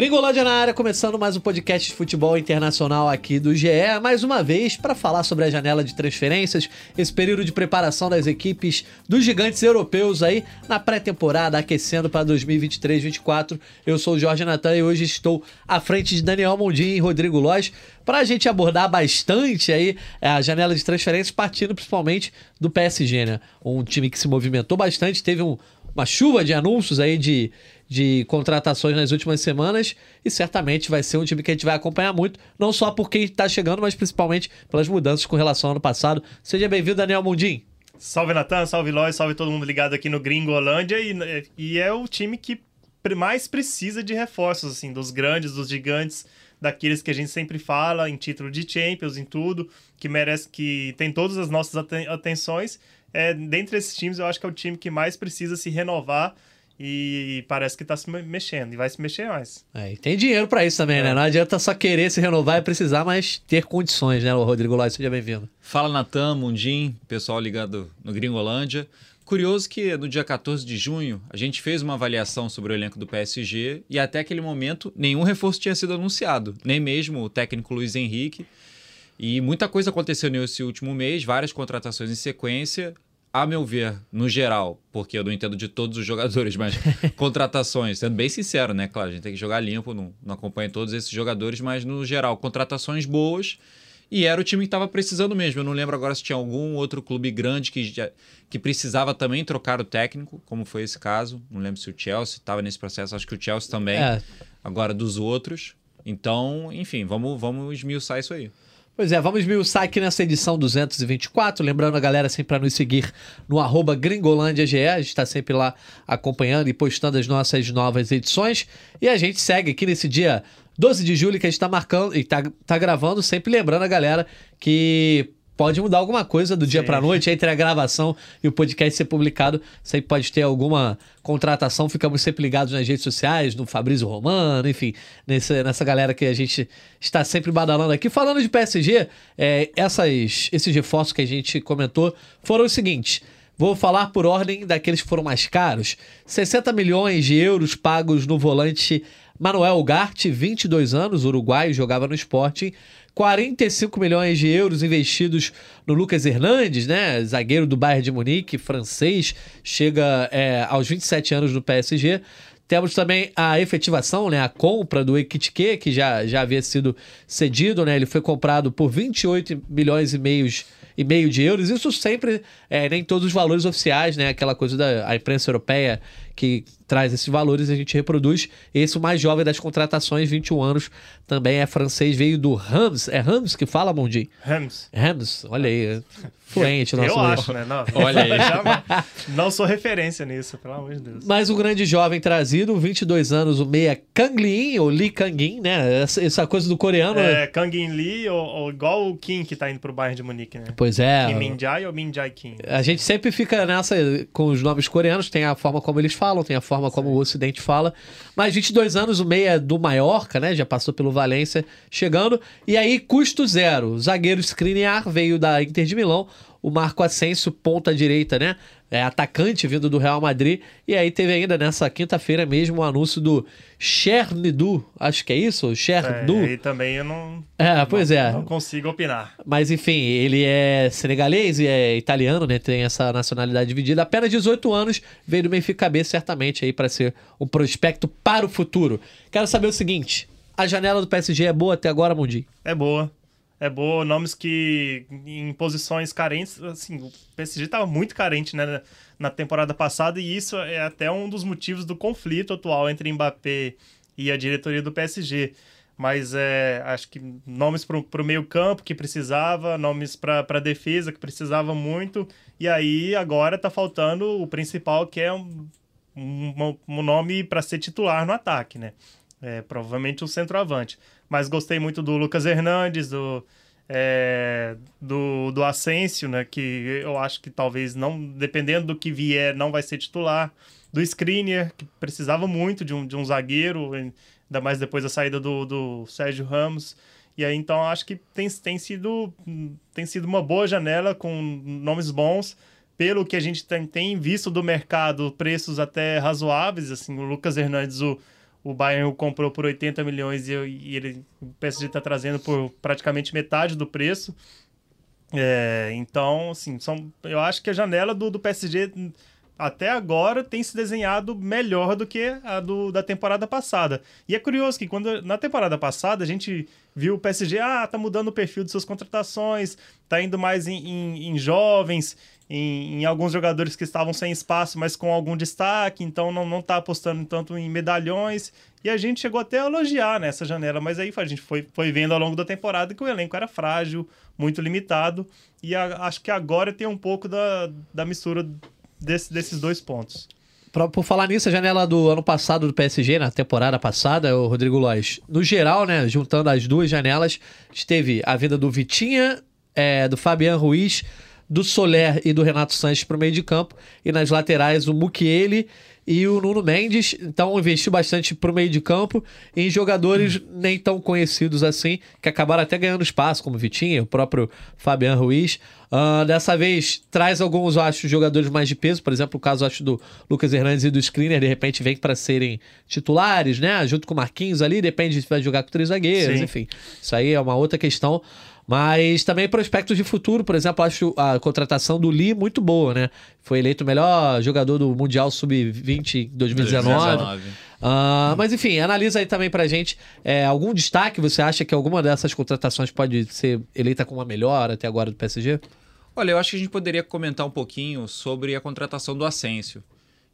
Gringolândia na área, começando mais um podcast de futebol internacional aqui do GE, mais uma vez para falar sobre a janela de transferências, esse período de preparação das equipes dos gigantes europeus aí na pré-temporada, aquecendo para 2023-24. Eu sou o Jorge Natan e hoje estou à frente de Daniel Mondin e Rodrigo Lois para a gente abordar bastante aí a janela de transferências, partindo principalmente do PSG, né? Um time que se movimentou bastante, teve um, uma chuva de anúncios aí de de contratações nas últimas semanas e certamente vai ser um time que a gente vai acompanhar muito, não só por quem está chegando, mas principalmente pelas mudanças com relação ao ano passado. Seja bem-vindo, Daniel Mundim. Salve Natan, salve Lois, salve todo mundo ligado aqui no Gringo Holândia e, e é o time que mais precisa de reforços, assim, dos grandes, dos gigantes, daqueles que a gente sempre fala em título de Champions, em tudo, que merece, que tem todas as nossas atenções. É, dentre esses times, eu acho que é o time que mais precisa se renovar e parece que está se mexendo e vai se mexer mais. É, e tem dinheiro para isso também, né? é. né? Não adianta só querer se renovar e precisar, mas ter condições, né, Rodrigo Lóis? Seja bem-vindo. Fala, Natan, Mundim, pessoal ligado no Gringolândia. Curioso que no dia 14 de junho a gente fez uma avaliação sobre o elenco do PSG e até aquele momento nenhum reforço tinha sido anunciado, nem mesmo o técnico Luiz Henrique. E muita coisa aconteceu nesse último mês, várias contratações em sequência a meu ver, no geral, porque eu não entendo de todos os jogadores, mas contratações, sendo bem sincero, né? Claro, a gente tem que jogar limpo, não, não acompanha todos esses jogadores, mas no geral, contratações boas. E era o time que estava precisando mesmo. Eu não lembro agora se tinha algum outro clube grande que, já, que precisava também trocar o técnico, como foi esse caso. Não lembro se o Chelsea estava nesse processo, acho que o Chelsea também. É. Agora dos outros. Então, enfim, vamos, vamos esmiuçar isso aí. Pois é, vamos esmiuçar aqui nessa edição 224. Lembrando a galera sempre para nos seguir no arroba GringolândiaGE. A gente está sempre lá acompanhando e postando as nossas novas edições. E a gente segue aqui nesse dia 12 de julho que a gente está marcando e está tá gravando, sempre lembrando a galera que pode mudar alguma coisa do dia para noite entre a gravação e o podcast ser publicado. Sempre pode ter alguma contratação. Ficamos sempre ligados nas redes sociais, no Fabrício Romano, enfim, nessa, nessa galera que a gente está sempre badalando aqui. Falando de PSG, é, essas, esses reforços que a gente comentou foram os seguintes. Vou falar por ordem daqueles que foram mais caros. 60 milhões de euros pagos no volante Manuel Ugarte, 22 anos, uruguaio, jogava no Sporting. 45 milhões de euros investidos no Lucas Hernandes, né? Zagueiro do Bayern de Munique, francês, chega é, aos 27 anos no PSG. Temos também a efetivação, né, a compra do Ekitike, que já, já havia sido cedido, né? Ele foi comprado por 28 milhões e meios e meio de euros. Isso sempre, é, nem todos os valores oficiais, né? Aquela coisa da imprensa europeia que traz esses valores a gente reproduz. Esse, o mais jovem das contratações, 21 anos, também é francês, veio do Rams. É Rams que fala, Mondi? Rams. Rams, olha aí. Fluente, nosso Eu acho, né? Não, olha aí. não sou referência nisso, pelo amor de Deus. Mais um grande jovem trazido, 22 anos, o meia Kang Lin, ou Lee Kangin, né? Essa, essa, coisa do coreano. É, Kangin Lee, ou, ou, igual o Kim que tá indo pro Bayern de Munique, né? Pois é. Kim Min Jae ou Min Jae Kim. A gente sempre fica nessa com os nomes coreanos, tem a forma como eles falam, tem a forma como Sim. o Ocidente fala. Mas 22 anos, o meia do Mallorca, né? Já passou pelo Valência, chegando. E aí, custo zero. Zagueiro Skriniar veio da Inter de Milão o Marco Asensio, ponta direita, né? É, atacante vindo do Real Madrid. E aí teve ainda nessa quinta-feira mesmo o anúncio do Chernidu, acho que é isso? Chernidu. É, e também eu não, é, pois não, é. não consigo opinar. Mas enfim, ele é senegalês e é italiano, né? Tem essa nacionalidade dividida. Apenas 18 anos, veio do Benfica B certamente aí para ser um prospecto para o futuro. Quero saber o seguinte, a janela do PSG é boa até agora, Mundi? É boa é boa, nomes que em posições carentes, assim, o PSG estava muito carente né, na temporada passada e isso é até um dos motivos do conflito atual entre Mbappé e a diretoria do PSG. Mas é, acho que nomes para o meio campo que precisava, nomes para a defesa que precisava muito, e aí agora está faltando o principal que é um, um, um nome para ser titular no ataque, né? É, provavelmente o centroavante. Mas gostei muito do Lucas Hernandes, do, é, do, do Asensio, né? Que eu acho que talvez não, dependendo do que vier, não vai ser titular. Do Skriniar, que precisava muito de um, de um zagueiro, ainda mais depois da saída do, do Sérgio Ramos. E aí, então, acho que tem, tem, sido, tem sido uma boa janela com nomes bons. Pelo que a gente tem, tem visto do mercado, preços até razoáveis. Assim, o Lucas Hernandes, o, o Bayern o comprou por 80 milhões e, e ele, o PSG está trazendo por praticamente metade do preço. É, então, assim, são, eu acho que a janela do, do PSG até agora tem se desenhado melhor do que a do, da temporada passada. E é curioso que quando na temporada passada a gente viu o PSG, ah, tá mudando o perfil de suas contratações, tá indo mais em, em, em jovens, em, em, alguns jogadores que estavam sem espaço, mas com algum destaque, então não, não tá apostando tanto em medalhões. E a gente chegou até a elogiar nessa janela, mas aí a gente foi, foi vendo ao longo da temporada que o elenco era frágil, muito limitado, e a, acho que agora tem um pouco da, da mistura desse, desses dois pontos. Pra, por falar nisso, a janela do ano passado do PSG, na temporada passada, o Rodrigo Lois, no geral, né, juntando as duas janelas, teve a vinda do Vitinha, é, do Fabian Ruiz, do Soler e do Renato Sanches para o meio de campo, e nas laterais o Mukiele e o Nuno Mendes. Então investiu bastante para o meio de campo em jogadores hum. nem tão conhecidos assim, que acabaram até ganhando espaço, como Vitinho, o próprio Fabian Ruiz. Uh, dessa vez traz alguns, eu acho, jogadores mais de peso. Por exemplo, o caso acho do Lucas Hernandes e do Screener, de repente vem para serem titulares, né? Junto com o Marquinhos ali, depende se vai jogar com três zagueiros, Sim. enfim. Isso aí é uma outra questão. Mas também prospectos de futuro, por exemplo, acho a contratação do Lee muito boa, né? Foi eleito o melhor jogador do Mundial Sub-20 2019. 2019. Uh, mas enfim, analisa aí também pra gente é, algum destaque. Você acha que alguma dessas contratações pode ser eleita como a melhor até agora do PSG? Olha, eu acho que a gente poderia comentar um pouquinho sobre a contratação do Asensio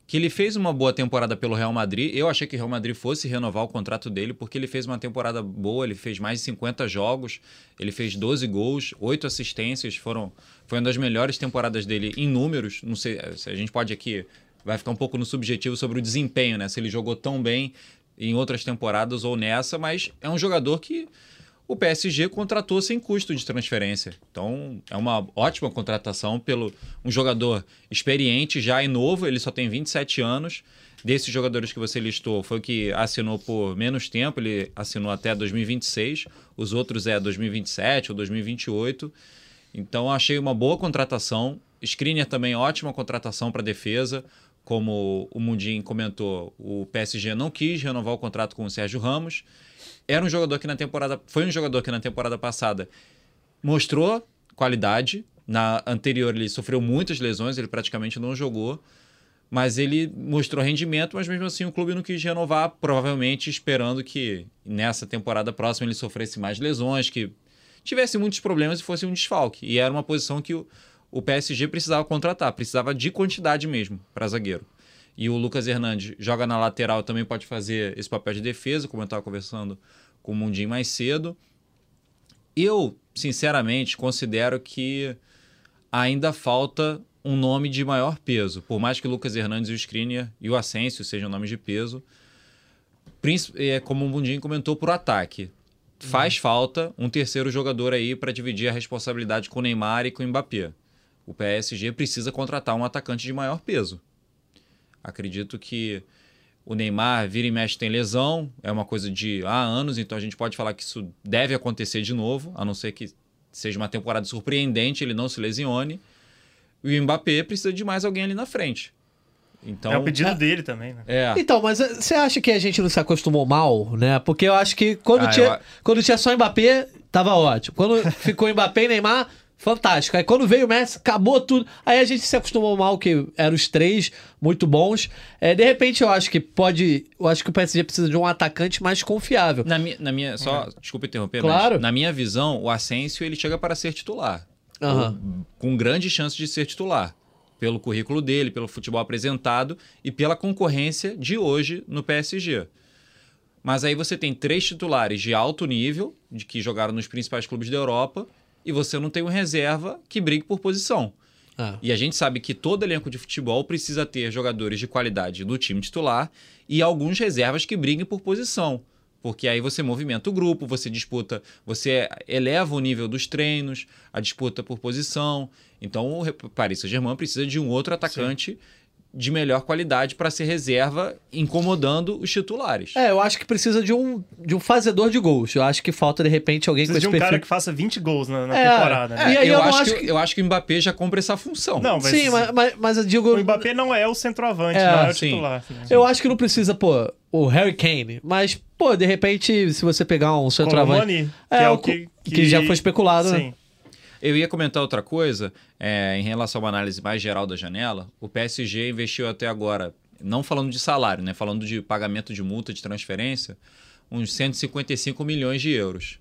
que ele fez uma boa temporada pelo Real Madrid. Eu achei que o Real Madrid fosse renovar o contrato dele, porque ele fez uma temporada boa, ele fez mais de 50 jogos, ele fez 12 gols, 8 assistências, foram foi uma das melhores temporadas dele em números. Não sei se a gente pode aqui vai ficar um pouco no subjetivo sobre o desempenho, né? Se ele jogou tão bem em outras temporadas ou nessa, mas é um jogador que o PSG contratou sem custo de transferência. Então, é uma ótima contratação pelo um jogador experiente já e novo, ele só tem 27 anos. Desses jogadores que você listou, foi o que assinou por menos tempo, ele assinou até 2026, os outros é 2027 ou 2028. Então, achei uma boa contratação. Skriniar também ótima contratação para defesa. Como o Mundim comentou, o PSG não quis renovar o contrato com o Sérgio Ramos era um jogador que na temporada. Foi um jogador que na temporada passada mostrou qualidade. Na anterior ele sofreu muitas lesões, ele praticamente não jogou. Mas ele mostrou rendimento, mas mesmo assim o clube não quis renovar, provavelmente esperando que nessa temporada próxima ele sofresse mais lesões, que tivesse muitos problemas e fosse um desfalque. E era uma posição que o, o PSG precisava contratar, precisava de quantidade mesmo para zagueiro. E o Lucas Hernandes joga na lateral, também pode fazer esse papel de defesa, como eu estava conversando com o Mundinho mais cedo. Eu, sinceramente, considero que ainda falta um nome de maior peso. Por mais que o Lucas Hernandes e o Skriniar e o Asensio sejam nomes de peso, é, como o Mundinho comentou, por ataque. Faz uhum. falta um terceiro jogador aí para dividir a responsabilidade com o Neymar e com o Mbappé. O PSG precisa contratar um atacante de maior peso. Acredito que o Neymar vira e mexe tem lesão, é uma coisa de há anos, então a gente pode falar que isso deve acontecer de novo, a não ser que seja uma temporada surpreendente, ele não se lesione. E o Mbappé precisa de mais alguém ali na frente. Então, é o pedido é, dele também, né? É. Então, mas eh, você acha que a gente não se acostumou mal, né? Porque eu acho que quando, ah, tinha, eu... quando tinha só Mbappé, tava ótimo. Quando ficou Mbappé e Neymar, fantástico. Aí quando veio o Messi, acabou tudo. Aí a gente se acostumou mal, que eram os três muito bons. É, de repente, eu acho que pode. Eu acho que o PSG precisa de um atacante mais confiável. Na minha. Na minha só, é. desculpa interromper, claro. na minha visão, o Asensio ele chega para ser titular. Uhum. Com grande chance de ser titular. Pelo currículo dele, pelo futebol apresentado e pela concorrência de hoje no PSG. Mas aí você tem três titulares de alto nível, de que jogaram nos principais clubes da Europa, e você não tem um reserva que brigue por posição. Ah. E a gente sabe que todo elenco de futebol precisa ter jogadores de qualidade no time titular e alguns reservas que briguem por posição. Porque aí você movimenta o grupo, você disputa, você eleva o nível dos treinos, a disputa por posição. Então o Paris Saint-Germain precisa de um outro atacante Sim de melhor qualidade para ser reserva, incomodando os titulares. É, eu acho que precisa de um, de um fazedor de gols. Eu acho que falta, de repente, alguém precisa com esse de um cara que faça 20 gols na, na é, temporada. Né? E aí eu, eu acho, que, que, eu acho que o Mbappé já cumpre essa função. Não, mas, Sim, mas, mas, mas eu digo... O Mbappé não é o centroavante, é, não é o sim. titular. Eu acho que não precisa, pô... o Harry Kane. Mas, pô, de repente, se você pegar um centroavante. Colomani, que É, é o o que, que já foi especulado, né? Eu ia comentar outra coisa, é, em relação a uma análise mais geral da janela. O PSG investiu até agora, não falando de salário, né? Falando de pagamento de multa de transferência, uns 155 milhões de euros.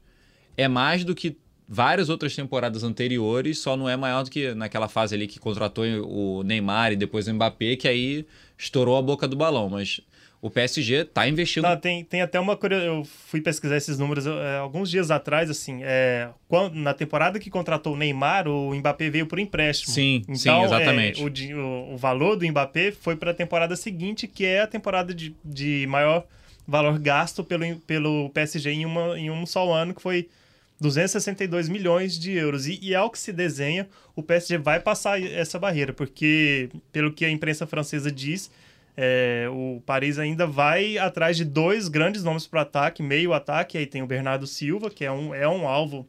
É mais do que várias outras temporadas anteriores, só não é maior do que naquela fase ali que contratou o Neymar e depois o Mbappé, que aí estourou a boca do balão. Mas o PSG tá investindo. Não, tem, tem até uma curiosidade. Eu fui pesquisar esses números é, alguns dias atrás, assim. É, quando, na temporada que contratou o Neymar, o Mbappé veio por empréstimo. Sim, então, sim, exatamente. é, o, di- o, o valor do Mbappé foi para a temporada seguinte, que é a temporada de, de maior valor gasto pelo, pelo PSG em, uma, em um só ano, que foi 262 milhões de euros. E, e ao que se desenha, o PSG vai passar essa barreira, porque, pelo que a imprensa francesa diz, é, o Paris ainda vai atrás de dois grandes nomes para o ataque, meio ataque. Aí tem o Bernardo Silva, que é um, é um alvo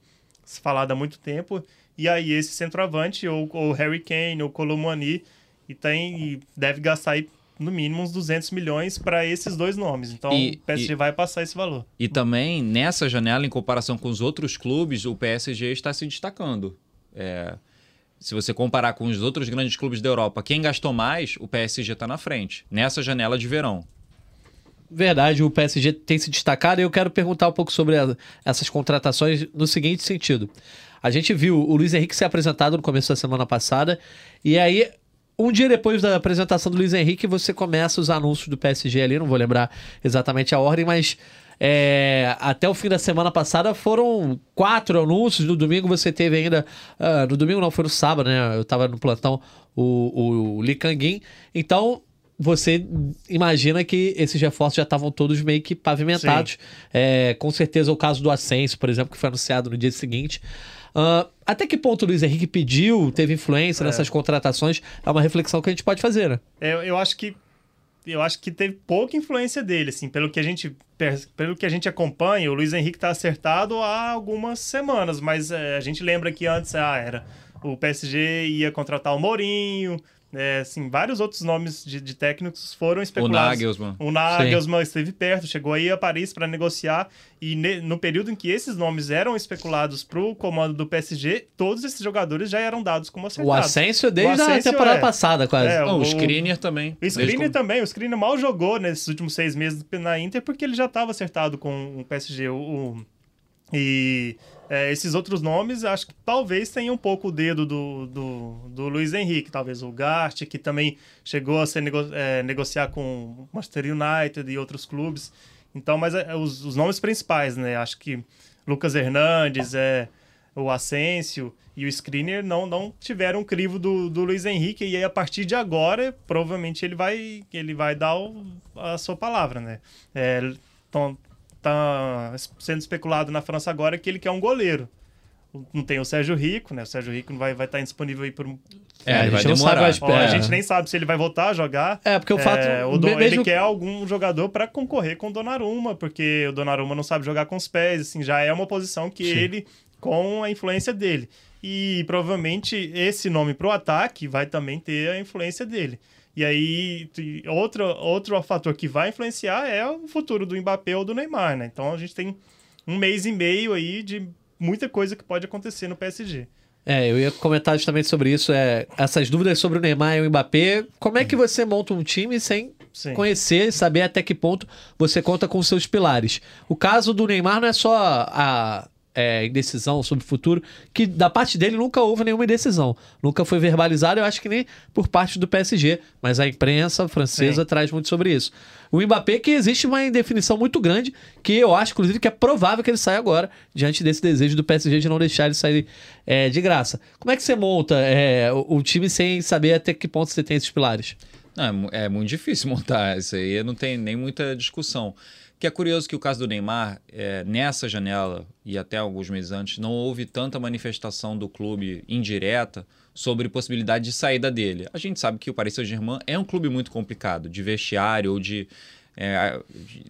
falado há muito tempo. E aí esse centroavante, ou o Harry Kane, ou o Colomani, e, tem, e deve gastar aí, no mínimo uns 200 milhões para esses dois nomes. Então E- o PSG e- vai passar esse valor. E também, nessa janela, em comparação com os outros clubes, o PSG está se destacando. É, se você comparar com os outros grandes clubes da Europa, quem gastou mais, o PSG está na frente, nessa janela de verão. Verdade, o PSG tem se destacado e eu quero perguntar um pouco sobre a- essas contratações no seguinte sentido. A gente viu o Luiz Henrique ser apresentado no começo da semana passada e aí, um dia depois da apresentação do Luiz Henrique, você começa os anúncios do PSG ali, não vou lembrar exatamente a ordem, mas é, até o fim da semana passada foram quatro anúncios. No domingo você teve ainda. ah, no domingo não, foi no sábado, né? Eu tava no plantão, o, o Kang-in. Então, você imagina que esses reforços já estavam todos meio que pavimentados. É, com certeza o caso do Ascenso, por exemplo, que foi anunciado no dia seguinte. Ah, até que ponto o Luiz Henrique pediu, teve influência nessas contratações? É uma reflexão que a gente pode fazer, né? É, eu acho que eu acho que teve pouca influência dele, assim, pelo que a gente pelo que a gente acompanha, o Luiz Henrique tá acertado há algumas semanas, mas é, a gente lembra que antes ah, era o PSG ia contratar o Mourinho, é, assim, vários outros nomes de, de técnicos foram O especulados. Nagelsmann. O Nagelsmann esteve perto, chegou aí a Paris para negociar e ne- no período em que esses nomes eram especulados para o comando do PSG, todos esses jogadores já eram dados como O acertados. Ascenso desde O a temporada é. passada, quase. É, Não, o o- Skriniar também. O Skriniar como- também, o Skriniar mal jogou nesses últimos seis meses na Inter porque ele já estava acertado com o PSG. O, o- e é, esses outros nomes, acho que talvez tenha um pouco o dedo do, do, do Luiz Henrique, talvez o Gart, que também chegou a ser nego- é, negociar com Manchester United e outros clubes. Então, mas é, os, os nomes principais, né? Acho que Lucas Hernandes, é, o Asensio e o Skriniar não, não tiveram o crivo do, do Luiz Henrique e aí a partir de agora provavelmente ele vai ele vai dar o- a sua palavra, né? É, tão- tá sendo especulado na França agora que ele quer um goleiro. Não tem o Sérgio Rico, né? O Sérgio Rico vai vai estar disponível aí por um... É, a ele vai gente não sabe demorar. Ó, a É. gente nem sabe se ele vai voltar a jogar. É, porque o fato. É, o Don- mesmo- Ele quer algum jogador para concorrer com o Donnarumma, porque o Donnarumma não sabe jogar com os pés, assim, já é uma posição que ele, com a influência dele. E provavelmente esse nome pro ataque vai também ter a influência dele. E aí, outro, outro fator que vai influenciar é o futuro do Mbappé ou do Neymar, né? Então a gente tem um mês e meio aí de muita coisa que pode acontecer no PSG. É, eu ia comentar justamente sobre isso. É, essas dúvidas sobre o Neymar e o Mbappé. Como é que você monta um time sem Sim. conhecer, saber até que ponto você conta com seus pilares? O caso do Neymar não é só a é, indecisão sobre o futuro, que da parte dele nunca houve nenhuma indecisão. Nunca foi verbalizado, eu acho que nem por parte do PSG, mas a imprensa francesa Sim. traz muito sobre isso. O Mbappé, que existe uma indefinição muito grande, que eu acho, inclusive, que é provável que ele saia agora, diante desse desejo do PSG de não deixar ele sair é, de graça. Como é que você monta é, o, o time sem saber até que ponto você tem esses pilares? Não, é é muito difícil montar isso aí, não tem nem muita discussão. Que é curioso que o caso do Neymar, é, nessa janela e até alguns meses antes, não houve tanta manifestação do clube indireta sobre possibilidade de saída dele. A gente sabe que o Paris Saint-Germain é um clube muito complicado, de vestiário ou de, é,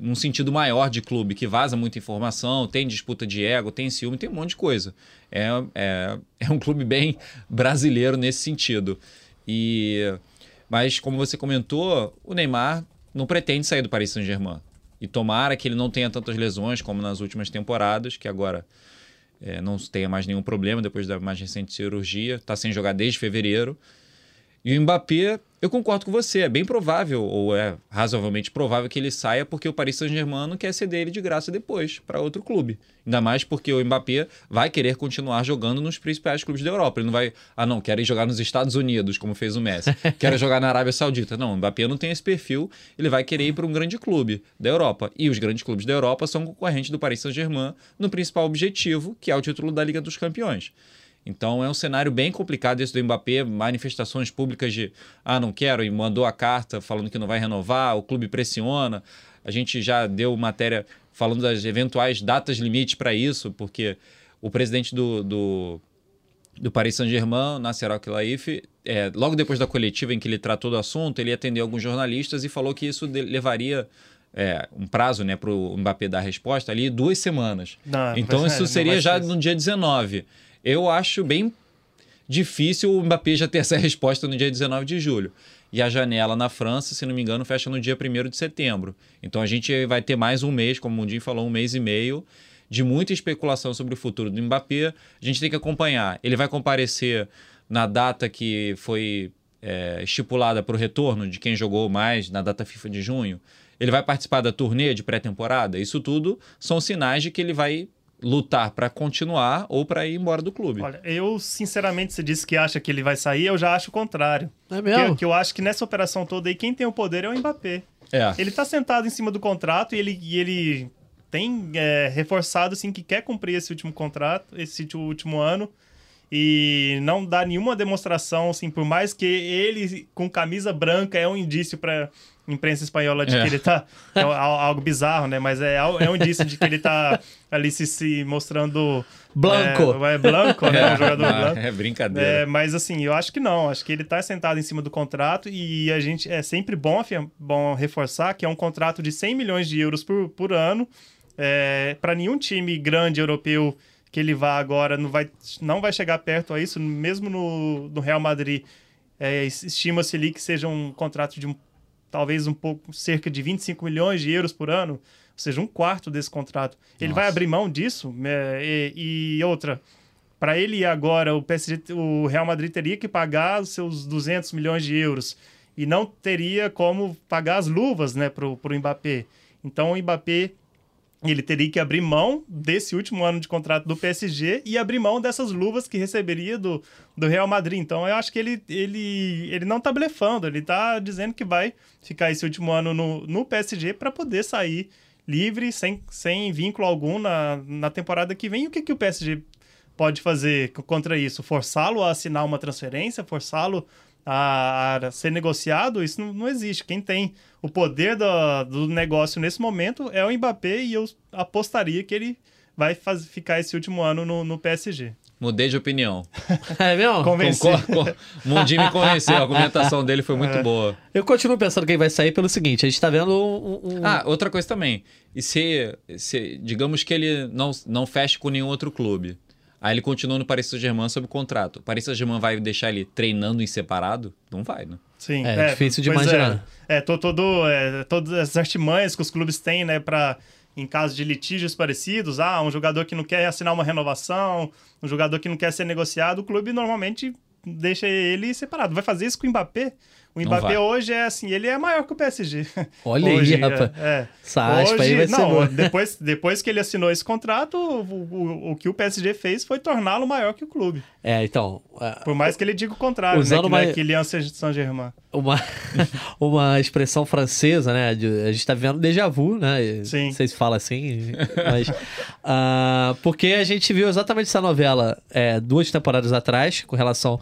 num sentido maior de clube, que vaza muita informação, tem disputa de ego, tem ciúme, tem um monte de coisa. É, é, é um clube bem brasileiro nesse sentido. E mas como você comentou, o Neymar não pretende sair do Paris Saint-Germain. E tomara que ele não tenha tantas lesões como nas últimas temporadas, que agora é, não tenha mais nenhum problema depois da mais recente cirurgia. Está sem jogar desde fevereiro. E o Mbappé, eu concordo com você, é bem provável, ou é razoavelmente provável que ele saia porque o Paris Saint-Germain não quer ceder ele de graça depois para outro clube. Ainda mais porque o Mbappé vai querer continuar jogando nos principais clubes da Europa. Ele não vai, ah não, quero ir jogar nos Estados Unidos, como fez o Messi. Quero jogar na Arábia Saudita. Não, o Mbappé não tem esse perfil, ele vai querer ir para um grande clube da Europa. E os grandes clubes da Europa são concorrentes do Paris Saint-Germain no principal objetivo, que é o título da Liga dos Campeões. Então é um cenário bem complicado esse do Mbappé, manifestações públicas de ah, não quero, e mandou a carta falando que não vai renovar, o clube pressiona. A gente já deu matéria falando das eventuais datas limites para isso, porque o presidente do, do, do Paris Saint-Germain, Nasser Al-Khelaifi, é, logo depois da coletiva em que ele tratou do assunto, ele atendeu alguns jornalistas e falou que isso levaria é, um prazo né, para o Mbappé dar resposta ali duas semanas. Não, então isso é, seria já no dia 19. Eu acho bem difícil o Mbappé já ter essa resposta no dia 19 de julho. E a janela na França, se não me engano, fecha no dia 1 de setembro. Então a gente vai ter mais um mês, como o Mundinho falou, um mês e meio de muita especulação sobre o futuro do Mbappé. A gente tem que acompanhar. Ele vai comparecer na data que foi é, estipulada para o retorno de quem jogou mais na data FIFA de junho. Ele vai participar da turnê de pré-temporada. Isso tudo são sinais de que ele vai lutar para continuar ou para ir embora do clube. Olha, eu sinceramente, você disse que acha que ele vai sair, eu já acho o contrário. É mesmo? Que, que eu acho que nessa operação toda aí, quem tem o poder é o Mbappé. É. Ele tá sentado em cima do contrato e ele, e ele tem é, reforçado assim que quer cumprir esse último contrato, esse último ano e não dá nenhuma demonstração assim, por mais que ele com camisa branca é um indício para imprensa espanhola de é. que ele tá. É algo bizarro, né? Mas é, é um indício de que ele tá ali se, se mostrando. Blanco. É, é Blanco, né? Um jogador é, blanco. É brincadeira. É, mas assim, eu acho que não. Acho que ele tá sentado em cima do contrato e a gente. É sempre bom, bom reforçar que é um contrato de 100 milhões de euros por, por ano. É, para nenhum time grande europeu que ele vá agora não vai, não vai chegar perto a isso, mesmo no, no Real Madrid. É, Estima-se ali que seja um contrato de um talvez um pouco, cerca de 25 milhões de euros por ano, ou seja, um quarto desse contrato. Ele Nossa. vai abrir mão disso? É, e, e, outra, para ele agora, o, PSG, o Real Madrid teria que pagar os seus 200 milhões de euros e não teria como pagar as luvas né, para o Mbappé. Então o Mbappé ele teria que abrir mão desse último ano de contrato do PSG e abrir mão dessas luvas que receberia do, do Real Madrid. Então eu acho que ele, ele, ele não tá blefando, ele tá dizendo que vai ficar esse último ano no, no PSG para poder sair livre, sem, sem vínculo algum na, na temporada que vem. E o que, que o PSG pode fazer contra isso? Forçá-lo a assinar uma transferência, forçá-lo a, a, ser negociado, isso não, não, existe. Quem tem o poder do, do negócio nesse momento é o Mbappé e eu apostaria que ele vai faz, ficar esse último ano no, no PSG. Mudei de opinião. É mesmo? Convenci. O Mundinho me convenceu, a argumentação dele foi muito é. boa. Eu continuo pensando que ele vai sair pelo seguinte, a gente tá vendo um... um... Ah, outra coisa também. E se, se, digamos que ele não, não feche com nenhum outro clube, Aí ele continua no Paris Saint-Germain sob contrato. O Paris Saint-Germain vai deixar ele treinando em separado? Não vai, né? Sim. É, é difícil de imaginar. É, é todo, todo, é, todas as artimanhas que os clubes têm, né, para em caso de litígios parecidos, ah, um jogador que não quer assinar uma renovação, um jogador que não quer ser negociado, o clube normalmente deixa ele separado. Vai fazer isso com o Mbappé? O Mbappé hoje é assim, ele é maior que o PSG. Olha hoje, aí, rapaz. É, é. Essa aspa hoje, aí vai não, ser depois, depois que ele assinou esse contrato, o, o, o que o PSG fez foi torná-lo maior que o clube. É, então... Uh, Por mais que ele diga o contrário, usando né? Que uma, não é Kylian Saint-Germain. Uma, uma expressão francesa, né? De, a gente tá vendo déjà vu, né? Sim. Vocês falam assim, mas... uh, porque a gente viu exatamente essa novela é, duas temporadas atrás, com relação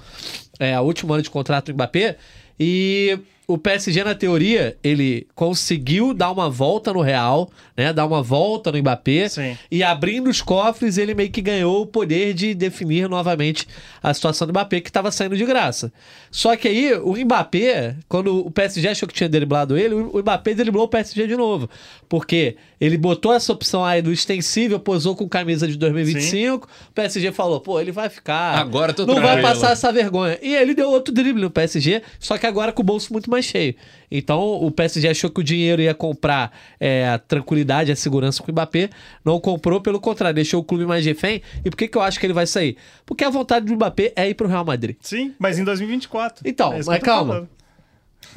é, ao último ano de contrato do Mbappé, e o PSG, na teoria, ele conseguiu dar uma volta no Real, né? Dar uma volta no Mbappé. Sim. E abrindo os cofres, ele meio que ganhou o poder de definir novamente a situação do Mbappé, que estava saindo de graça. Só que aí, o Mbappé, quando o PSG achou que tinha driblado ele, o Mbappé driblou o PSG de novo. Porque ele botou essa opção aí do extensível, posou com camisa de 2025. Sim. O PSG falou, pô, ele vai ficar. Agora tô Não vai passar essa vergonha. E ele deu outro drible no PSG, só que agora com o bolso muito mais cheio. Então o PSG achou que o dinheiro ia comprar é, a tranquilidade, a segurança com o Mbappé, não comprou, pelo contrário, deixou o clube mais refém. E por que, que eu acho que ele vai sair? Porque a vontade do Mbappé é ir pro Real Madrid. Sim, mas em 2024. Então, É mas calma. falando.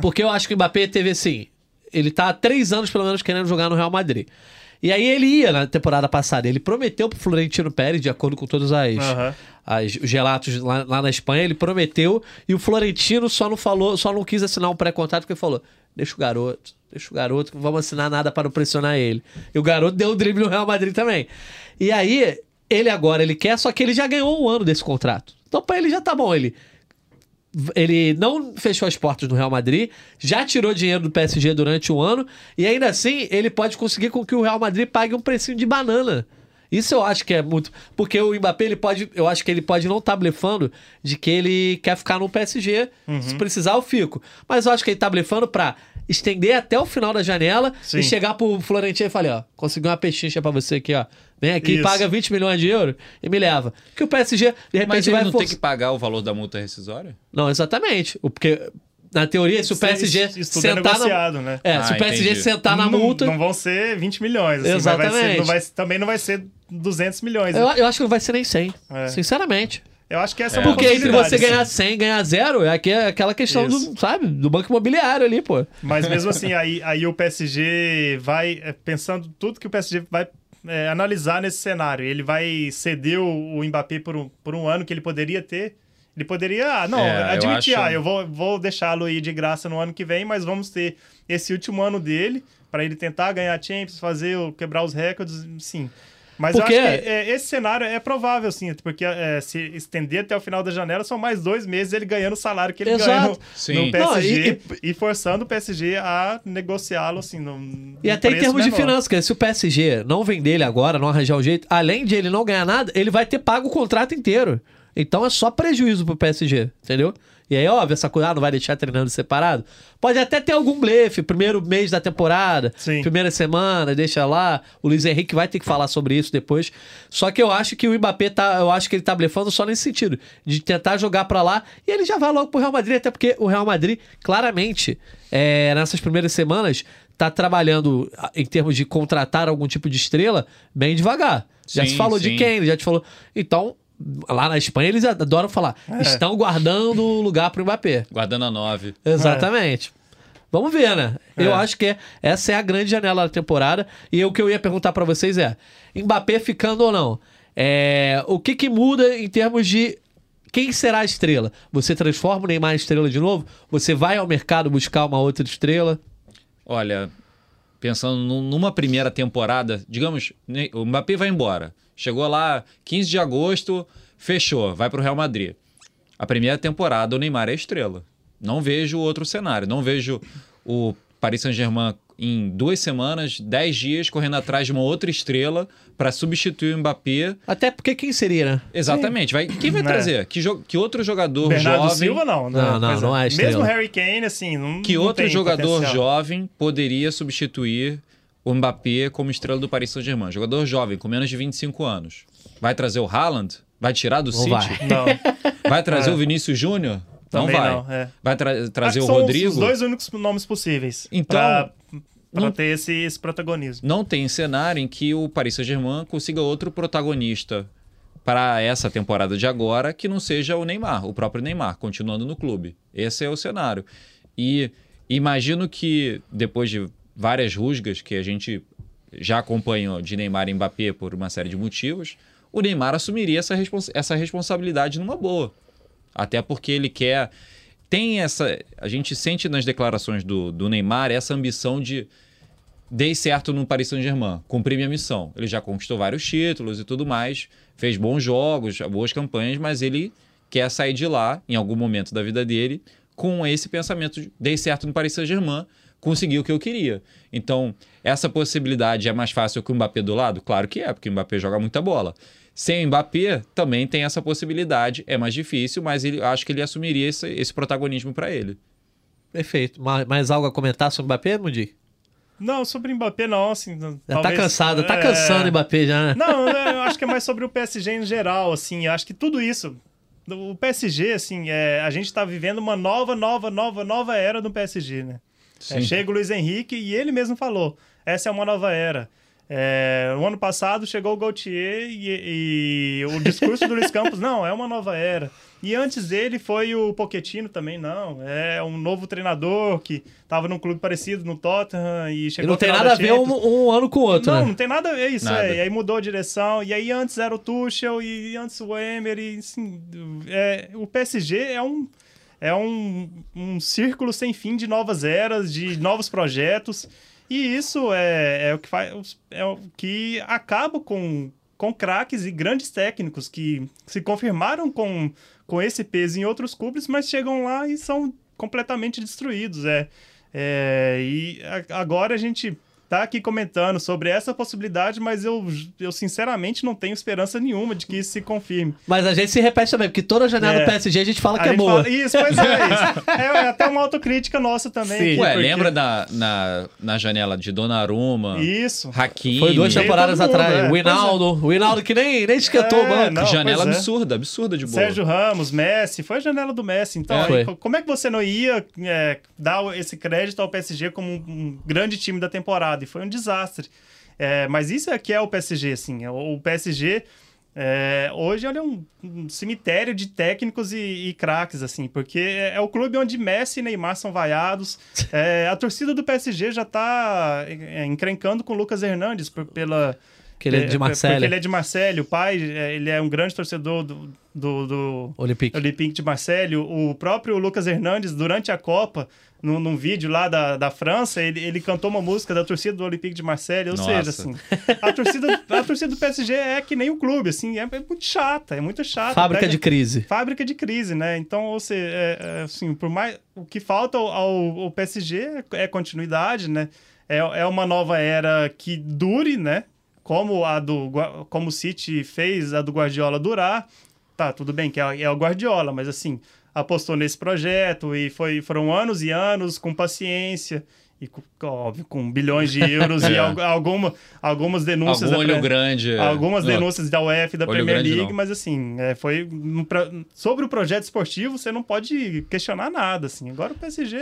Porque eu acho que o Mbappé teve assim. Ele tá há três anos, pelo menos, querendo jogar no Real Madrid. E aí ele ia na temporada passada. Ele prometeu pro Florentino Pérez, de acordo com todos as, Aham. as- os relatos lá, lá na Espanha, ele prometeu. E o Florentino só não falou, só não quis assinar um pré-contrato porque falou: deixa o garoto, deixa o garoto, não vamos assinar nada para não pressionar ele. E o garoto deu o drible no Real Madrid também. E aí, ele agora, ele quer, só que ele já ganhou um ano desse contrato. Então, pra ele já tá bom. Ele ele não fechou as portas no Real Madrid, já tirou dinheiro do PSG durante um ano, e ainda assim ele pode conseguir com que o Real Madrid pague um precinho de banana. Isso eu acho que é muito. Porque o Mbappé, ele pode. Eu acho que ele pode não estar blefando de que ele quer ficar no PSG. Se precisar, eu fico. Mas eu acho que ele tá blefando pra estender até o final da janela Sim. e chegar pro Florentino e falar: ó, consegui uma pechincha pra você aqui, ó. Vem aqui, Isso. paga 20 milhões de euros e me leva. Que o PSG, de repente, Mas ele vai não forçar. tem que pagar o valor da multa rescisória? Não, exatamente. O- Porque, na teoria, se o Isso- PSG isso tudo é sentar na. negociado, né? É, se Ah, o PSG entendi. sentar na não, multa. Não vão ser 20 milhões. Assim, mas vai ser- Exatamente. não vai- também não vai ser 200 milhões. Eu, eu acho que não vai ser nem 100. É. Sinceramente. Eu acho que essa é, uma Porque entre você ganhar 100 e ganhar zero, é aqui- é aquela questão Isso. do, sabe, do banco imobiliário ali, pô. Mas mesmo assim, aí, aí o PSG vai, é, pensando tudo que o PSG vai é, analisar nesse cenário, ele vai ceder o, o Mbappé por um, por um ano que ele poderia ter. Ele poderia, ah, não, É, eu admitir, acho- ah, eu vou, vou deixá-lo ir de graça no ano que vem, mas vamos ter esse último ano dele para ele tentar ganhar Champions, fazer, quebrar os recordes, sim. Mas Porque- eu acho que é, esse cenário é provável, sim, porque é, se estender até o final da janela, são mais dois meses ele ganhando o salário que ele Exato. ganha no, Sim. no Não, PSG e- e, forçando o PSG a negociá-lo assim. Num, E num até em termos de menor. finanças, que se o PSG não vender ele agora, não arranjar um jeito, além de ele não ganhar nada, ele vai ter pago o contrato inteiro. Então é só prejuízo pro PSG, entendeu? E aí, óbvio, essa coisa ah, não vai deixar treinando separado. Pode até ter algum blefe, primeiro mês da temporada, Sim. primeira semana, deixa lá. O Luiz Henrique vai ter que falar sobre isso depois. Só que eu acho que o Mbappé tá, eu acho que ele tá blefando só nesse sentido, de tentar jogar pra lá e ele já vai logo pro Real Madrid, até porque o Real Madrid, claramente, é, nessas primeiras semanas, tá trabalhando ah, em termos de contratar algum tipo de estrela bem devagar. Já Sim, se falou de sim. quem, já te falou. Então, lá na Espanha eles adoram falar, É. estão guardando lugar pro Mbappé. Guardando a 9. Exatamente. Vamos ver, né? Eu É. acho que é- essa é a grande janela da temporada. E o que eu ia perguntar pra vocês é: Mbappé ficando ou não? É, o que, que muda em termos de quem será a estrela? Você transforma o Neymar em estrela de novo? Você vai ao mercado buscar uma outra estrela? Olha, pensando num- numa primeira temporada, digamos, o Mbappé vai embora. Chegou lá 15 de agosto, fechou, vai pro Real Madrid. A primeira temporada o Neymar é estrela. Não vejo outro cenário, não vejo o Paris Saint-Germain em duas semanas, dez dias correndo atrás de uma outra estrela para substituir o Mbappé. Até porque quem seria, né? Exatamente. Vai, quem vai É. trazer? Que, jo- que outro jogador Bernardo jovem? Silva, não. Não, não, Pois não é estrela. Mesmo Harry Kane, assim, não Que não outro tem jogador potencial. jovem poderia substituir o Mbappé como estrela do Paris Saint-Germain? Jogador jovem, com menos de 25 anos. Vai trazer o Haaland? Vai tirar do Não City? vai. Não, Vai trazer É. o Vinícius Júnior? Não também vai. não. É. Vai tra- trazer Acho o que são Rodrigo? Os dois únicos nomes possíveis. Então, pra, pra não- ter esse, esse protagonismo. Não tem cenário em que o Paris Saint-Germain consiga outro protagonista para essa temporada de agora que não seja o Neymar, o próprio Neymar, continuando no clube. Esse é o cenário. E imagino que depois de várias rusgas que a gente já acompanhou de Neymar e Mbappé por uma série de motivos, o Neymar assumiria essa, respons- essa responsabilidade numa boa. Até porque ele quer. Tem essa. A gente sente nas declarações do, do Neymar essa ambição de dei certo no Paris Saint-Germain, cumpri minha missão. Ele já conquistou vários títulos e tudo mais, fez bons jogos, boas campanhas, mas ele quer sair de lá, em algum momento da vida dele, com esse pensamento de dei certo no Paris Saint-Germain, consegui o que eu queria. Então, essa possibilidade é mais fácil que o Mbappé do lado? Claro que é, porque o Mbappé joga muita bola. Sem o Mbappé, também tem essa possibilidade, é mais difícil, mas ele, acho que ele assumiria esse, esse protagonismo para ele. Perfeito. Ma- Mais algo a comentar sobre o Mbappé, Mundi? Não, sobre o Mbappé, não, assim. Já tá cansado, tá cansando o Mbappé já, né? Não, eu acho que é mais sobre o PSG em geral, assim. Eu acho que tudo isso o PSG, assim, é, a gente tá vivendo uma nova, nova, nova, nova era do PSG, né? É, chega o Luiz Henrique e ele mesmo falou: essa é uma nova era. É, no ano passado chegou o Gaultier e, e o discurso do Luiz Campos, não, é uma nova era. E antes dele foi o Pochettino também, não. É um novo treinador que estava num clube parecido no Tottenham e E chegou não ao tem nada da a ver um, um ano com o outro, Não, né? não tem nada a ver isso. Nada. É. E aí mudou a direção. E aí antes era o Tuchel e antes o Emery. Assim, é, o PSG é um é um, um círculo sem fim de novas eras, de novos projetos. E isso é, é o que faz é o que acaba com com craques e grandes técnicos que se confirmaram com, com esse peso em outros clubes, mas chegam lá e são completamente destruídos. É, é, e a- agora a gente tá aqui comentando sobre essa possibilidade, mas eu, eu sinceramente não tenho esperança nenhuma de que isso se confirme. Mas a gente se repete também, porque toda janela É. do PSG a gente fala A que é gente boa. fala- isso, pois é, isso. É, é até uma autocrítica nossa também. Sim. aqui, Ué, porque- lembra da, na, na janela de Donnarumma, Isso. Hakimi? Foi duas temporadas mundo, atrás. é. o Hinaldo, o Hinaldo que nem, nem esquentou É, o banco. não, janela é. absurda, absurda de boa. Sérgio Ramos, Messi, foi a janela do Messi. Então, É. aí, como é que você não ia é, dar esse crédito ao PSG como um grande time da temporada? E foi um desastre. É, mas isso é que é o PSG, assim. é O PSG é, hoje ele é um, um cemitério de técnicos e, e craques, assim, porque é, é o clube onde Messi e Neymar são vaiados. É, a torcida do PSG já tá é, encrencando com o Lucas Hernandes por- pela. Que ele é de. Porque ele é de Marselha, o pai, ele é um grande torcedor do, do, do Olympique. Olympique de Marseille. O próprio Lucas Hernandes, durante a Copa, num, num vídeo lá da, da França, ele, ele cantou uma música da torcida do Olympique de Marseille. Ou Nossa. seja, assim, a torcida, a torcida do PSG é que nem o clube, assim, é, é muito chata, é muito chata. Fábrica de crise. Fábrica de crise, né? Então, ou seja, é, é, assim, por mais. O que falta ao, ao, ao PSG é, continuidade, né? É, é uma nova era que dure, né? Como a do como o City fez a do Guardiola durar. Tá, tudo bem que é, é o Guardiola, mas assim, apostou nesse projeto e foi, foram anos e anos com paciência. E, com, óbvio, com bilhões de euros e É. al- alguma, algumas denúncias. Algum olho grande. é. Algumas Não, denúncias da e da Olho Premier League, não. mas assim, é, foi pra- sobre o projeto esportivo, você não pode questionar nada, assim. Agora o PSG,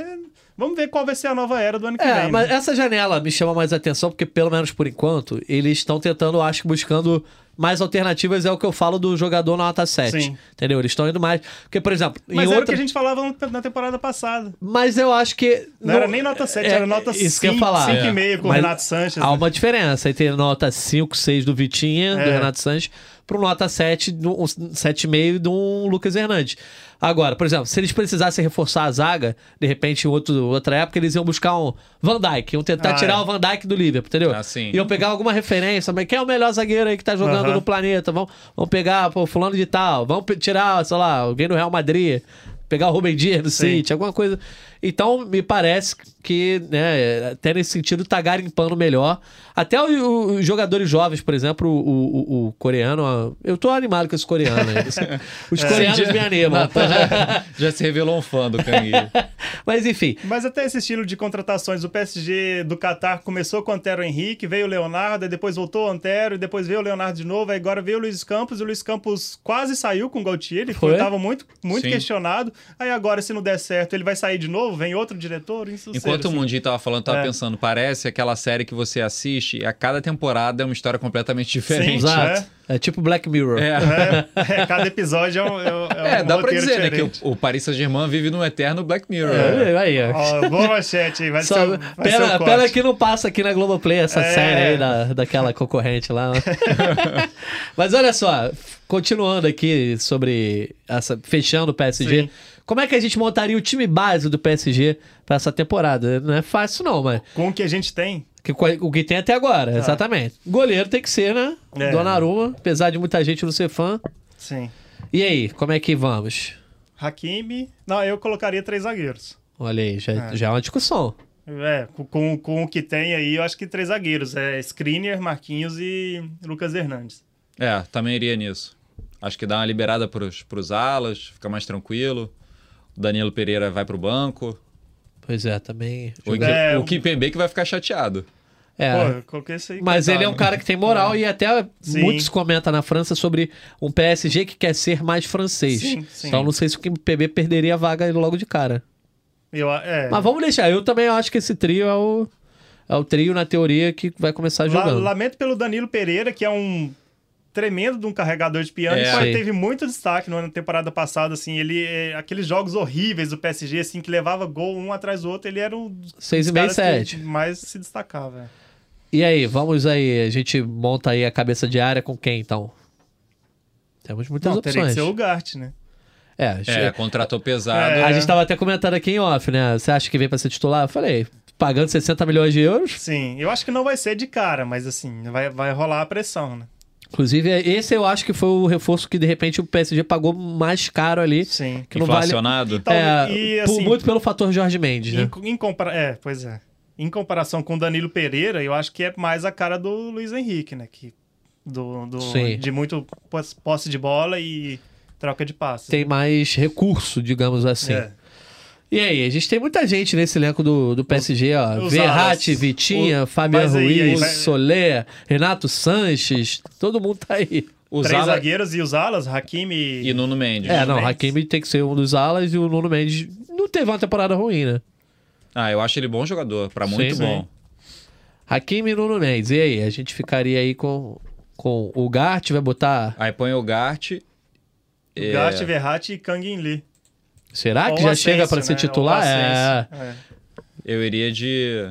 vamos ver qual vai ser a nova era do ano que É, vem. mas né? essa janela me chama mais atenção, porque pelo menos por enquanto, eles estão tentando, acho que buscando mais alternativas, é o que eu falo do jogador na nota 7. Sim. Entendeu? Eles estão indo mais. Porque, por exemplo, Mas era o outra. que a gente falava na temporada passada. Mas eu acho que. Não, era nem nota 7, era nota Isso que eu ia 5, falar. 5,5 com o Renato Sanches. Há né? uma diferença entre nota 5, 6 do Vitinha, do É. Renato Sanches, para nota 7, do- um 7,5 do Lucas Hernandes. Agora, por exemplo, se eles precisassem reforçar a zaga, de repente, em outro, outra época, eles iam buscar um Van Dijk, iam tentar Ah, tirar é. o Van Dijk do Liverpool, entendeu? Ah, sim. Iam pegar alguma referência, mas quem é o melhor zagueiro aí que tá jogando Aham. no planeta? Vamos, vamos pegar, pô, fulano de tal, vamos tirar, sei lá, alguém do Real Madrid, pegar o Rubem Dias Sim. City, alguma coisa. Então, me parece que, né, até nesse sentido, tá garimpando melhor. Até os jogadores jovens, por exemplo, o, o- o coreano, ó, eu tô animado com esse coreano. né? Os coreanos me animam. Já, já se revelou um fã do Cangueiro. Mas enfim, Mas até esse estilo de contratações, o PSG do Qatar começou com o Antero Henrique, veio o Leonardo, aí depois voltou o Antero, e depois veio o Leonardo de novo, aí agora veio o Luiz Campos, e o Luiz Campos quase saiu com o Gaultier, ele Foi? estava muito, muito Sim. questionado, aí agora se não der certo ele vai sair de novo, vem outro diretor, isso Enquanto seja, o Mundinho tava falando, eu tava É. pensando, parece aquela série que você assiste e a cada temporada é uma história completamente diferente. Sim. exato. É tipo Black Mirror. É. assim. É, é, cada episódio é um, é um- é É, dá pra dizer, né, diferente. que o, o Paris Saint-Germain vive num eterno Black Mirror. É, aí, ó. Ó, boa manchete, aí, vai Só- ser, vai ser pena, pena que não passa aqui na Globoplay essa É. série aí da, daquela concorrente lá. Mas olha só, continuando aqui sobre essa. Fechando o PSG. Sim. Como é que a gente montaria o time base do PSG pra essa temporada? Não é fácil, não, mas. Com o que a gente tem, que- o que tem até agora, exatamente. Goleiro tem que ser, né? É. Donnarumma, apesar de muita gente não ser fã. sim. E aí, como é que vamos? Hakimi, não, eu colocaria três zagueiros. Olha aí, já É. já é uma discussão. É, com- com, com o que tem aí, eu acho que três zagueiros. É Skriniar, Marquinhos e Lucas Hernandes. É, também iria nisso. Acho que dá uma liberada pros, pros alas, fica mais tranquilo. O Danilo Pereira vai pro banco. Pois é, também. O, É, o o- Kimpembe que vai ficar chateado. É. Pô. Mas ele é um coitado. cara que tem moral e até Sim. muitos comentam na França sobre um PSG que quer ser mais francês. Sim, sim. Então não sei se o PB perderia a vaga logo de cara. Eu, é, Mas vamos deixar. Eu também acho que esse trio é o, é o trio, na teoria, que vai começar jogando. lamento pelo Danilo Pereira, que é um tremendo de um carregador de piano. É. e, teve muito destaque na temporada passada, assim. Ele, é, aqueles jogos horríveis do PSG, assim, que levava gol um atrás do outro, ele era um dos Seis e meio, caras que sete. mais se destacava. é. E aí, vamos aí. A gente monta aí a cabeça de área com quem, então? Temos muitas Não, teria que opções. ser o Gart, né? É, É, che- contratou pesado. É. a gente tava até comentando aqui em off, né? Você acha que vem pra ser titular? Eu falei, pagando 60 milhões de euros. Sim, eu acho que não vai ser de cara, mas assim, vai, vai rolar a pressão, né? Inclusive, esse eu acho que foi o reforço que de repente o PSG pagou mais caro ali. Sim. Que não vale. Inflacionado. É, e, por- assim, muito pelo fator Jorge Mendes, né? Em, em compara... É, pois é. Em comparação com o Danilo Pereira, eu acho que é mais a cara do Luiz Henrique, né? Que, do, do, Sim. de muito pos- posse de bola e troca de passes. Tem mais recurso, digamos assim. É. E aí, a gente tem muita gente nesse elenco do, do PSG, ó. os Verratti, alas. Vitinha, O- Fabian mas aí- aí Ruiz, vai- Soler, Renato Sanches, todo mundo tá aí. Os Três ala- zagueiros e os alas, Hakimi e Nuno Mendes. É, não, Mendes. Hakimi tem que ser um dos alas e o Nuno Mendes não teve uma temporada ruim, né? Ah, eu acho ele bom jogador, pra Sim, muito sim. bom. Hakimi e Nuno Mendes. E aí, a gente ficaria aí com, com o Gart, vai botar... Aí põe o Gart. é, Gart, Verratti e Kang In Lee. Será que Ou já chega Asensio, pra ser né? titular? É. É. Eu iria de.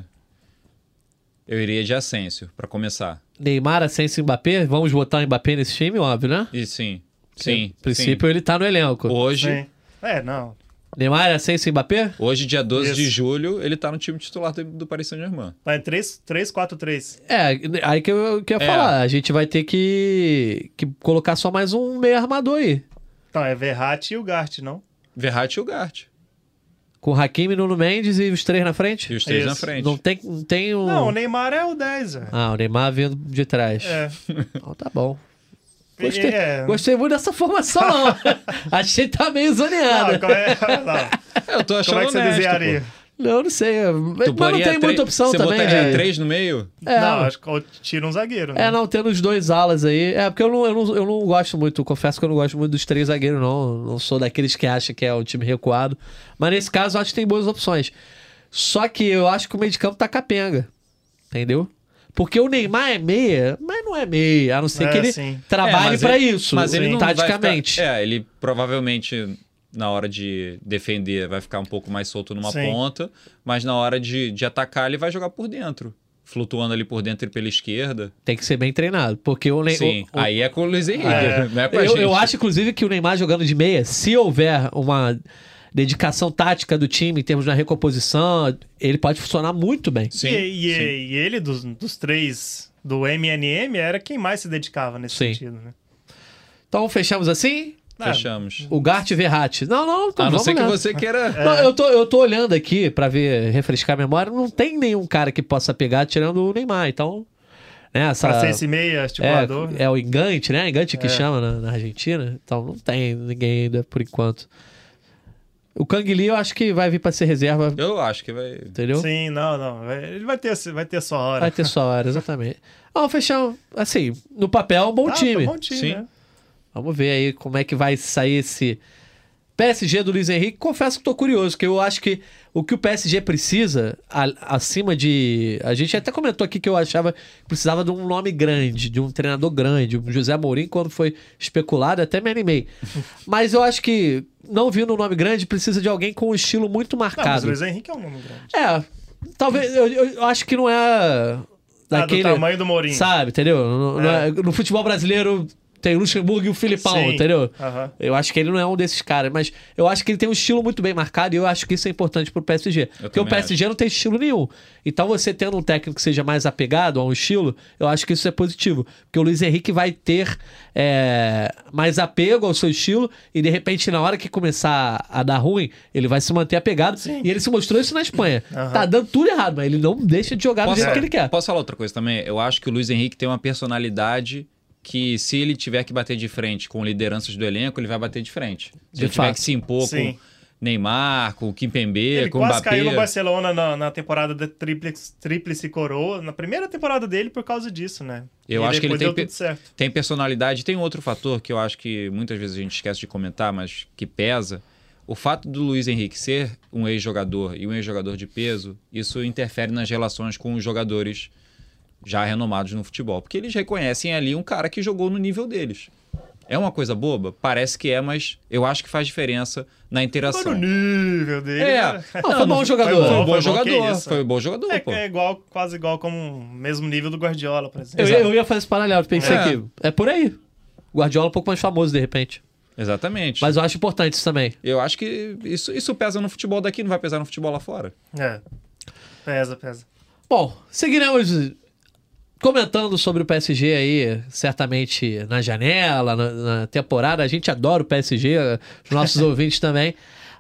Eu iria de Asensio, pra começar. Neymar, Asensio e Mbappé. Vamos botar o Mbappé nesse time, óbvio, né? E sim. Sim. Em princípio, ele tá no elenco. sim. Hoje, Sim. É, não. Neymar, Asensio e Mbappé? hoje, dia 12 de Isso. julho, ele tá no time titular do, do Paris Saint-Germain. Tá em 3-4-3. É, aí que eu, que eu ia É. falar. A gente vai ter que, que colocar só mais um meio armador aí. Então, é Verratti e o Gart, não? Verratti e o Gart. Com o Hakimi, Nuno Mendes e os três na frente? E os três Isso. na frente. Não tem, não tem um... Não, o Neymar é o 10, velho. Ah, o Neymar vindo de trás. É. Então tá bom. Gostei, É. gostei muito dessa formação, não. Achei que tá meio zoneada. Não, como é, não. Eu tô achando Como é que você honesto, desenharia? pô. Não, não sei. Mas Tu não tem tre- muita opção você também. botaria de- três no meio? É, não, acho que tira um zagueiro. né? É, não, tendo os dois alas aí. É, porque eu não, eu não, eu não gosto muito, confesso que eu não gosto muito dos três zagueiros, não. Não sou daqueles que acham que é o time recuado. Mas nesse caso, eu acho que tem boas opções. Só que eu acho que o meio de campo tá capenga. Entendeu? Porque o Neymar é meia, mas não é meia, a não ser É, que ele sim. trabalhe É, mas pra ele- isso, Mas ele não vai taticamente. ficar- é, ele provavelmente na hora de defender vai ficar um pouco mais solto numa Sim. ponta, mas na hora de, de atacar ele vai jogar por dentro. Flutuando ali por dentro e pela esquerda. Tem que ser bem treinado. Porque o Neymar. Sim, aí é com o Luiz Henrique, É. não é com a Eu, gente. eu acho, inclusive, que o Neymar jogando de meia, se houver uma dedicação tática do time em termos de recomposição, ele pode funcionar muito bem. Sim, e, e- sim. e ele, dos, dos três do MNM, era quem mais se dedicava nesse Sim. sentido, né? Então fechamos assim? Ah, Fechamos. O Gart e Verratti. Não, não, então A não ser que nessa. você queira. Não, eu, tô, eu tô olhando aqui pra ver, refrescar a memória, não tem nenhum cara que possa pegar tirando o Neymar, então. Né, essa, Pra ser esse meia estimulador. é, é o Engante, né? Engante que É. chama na, na Argentina. Então não tem ninguém ainda por enquanto. O Kang Lee eu acho que vai vir pra ser reserva, Eu acho que vai. entendeu? Sim, não, não. vai- Ele vai ter, vai ter sua hora. Vai ter sua hora, exatamente. Vamos fechar, assim, no papel, um bom Tá, time. tá bom time, Sim. né? Vamos ver aí como é que vai sair esse PSG do Luiz Henrique. Confesso que tô curioso, porque eu acho que o que o PSG precisa, a- acima de. A gente até comentou aqui que eu achava que precisava de um nome grande, de um treinador grande. O José Mourinho, quando foi especulado, até me animei. Mas eu acho que, não vindo um nome grande, precisa de alguém com um estilo muito Não, mas o marcado. Luiz Henrique é um nome grande. É, talvez. Eu, eu- acho que não é. Ah, Daquele, do tamanho do Mourinho. Sabe, entendeu? No, no- É. no futebol brasileiro tem o Luxemburgo e o Filipão, Sim. entendeu? Aham. Eu acho que ele não é um desses caras, mas eu acho que ele tem um estilo muito bem marcado e eu acho que isso é importante pro PSG. porque o PSG não tem estilo nenhum. Então você tendo um técnico que seja mais apegado a um estilo, eu acho que isso é positivo. Porque o Luiz Henrique vai ter é, mais apego ao seu estilo e de repente na hora que começar a dar ruim, ele vai se manter apegado. Sim. E ele se mostrou isso na Espanha. Aham. Tá dando tudo errado, mas ele não deixa de jogar do Posso, jeito que ele quer. posso falar outra coisa também? Eu acho que o Luiz Henrique tem uma personalidade que, se ele tiver que bater de frente com lideranças do elenco, ele vai bater de frente. Se De ele tiver fato. que se impor Sim. com Neymar, com o Kimpembe, Ele com o quase Mbappé. caiu no Barcelona na, na temporada da tríplice, tríplice coroa, na primeira temporada dele por causa disso, né? Eu E acho que ele tem deu pe- tudo certo. Tem personalidade. Tem outro fator que eu acho que muitas vezes a gente esquece de comentar, mas que pesa. O fato do Luiz Henrique ser um ex-jogador e um ex-jogador de peso, isso interfere nas relações com os jogadores já renomados no futebol. Porque eles reconhecem ali um cara que jogou no nível deles. É uma coisa boba? Parece que é, mas eu acho que faz diferença na Foi interação. no nível dele. É, cara. Não, foi bom jogador. Foi um Foi bom bom, que jogador. isso. Foi um bom jogador, É, pô. é igual, quase igual como o mesmo nível do Guardiola, por exemplo. Eu, ia- eu ia fazer esse paralelo, pensei É. que é por aí. Guardiola é um pouco mais famoso, de repente. Exatamente. Mas eu acho importante isso também. Eu acho que isso, isso pesa no futebol daqui, não vai pesar no futebol lá fora. É. Pesa, pesa. Bom, seguiremos comentando sobre o PSG aí, certamente na janela, na, na temporada. A gente adora o PSG, os nossos ouvintes também.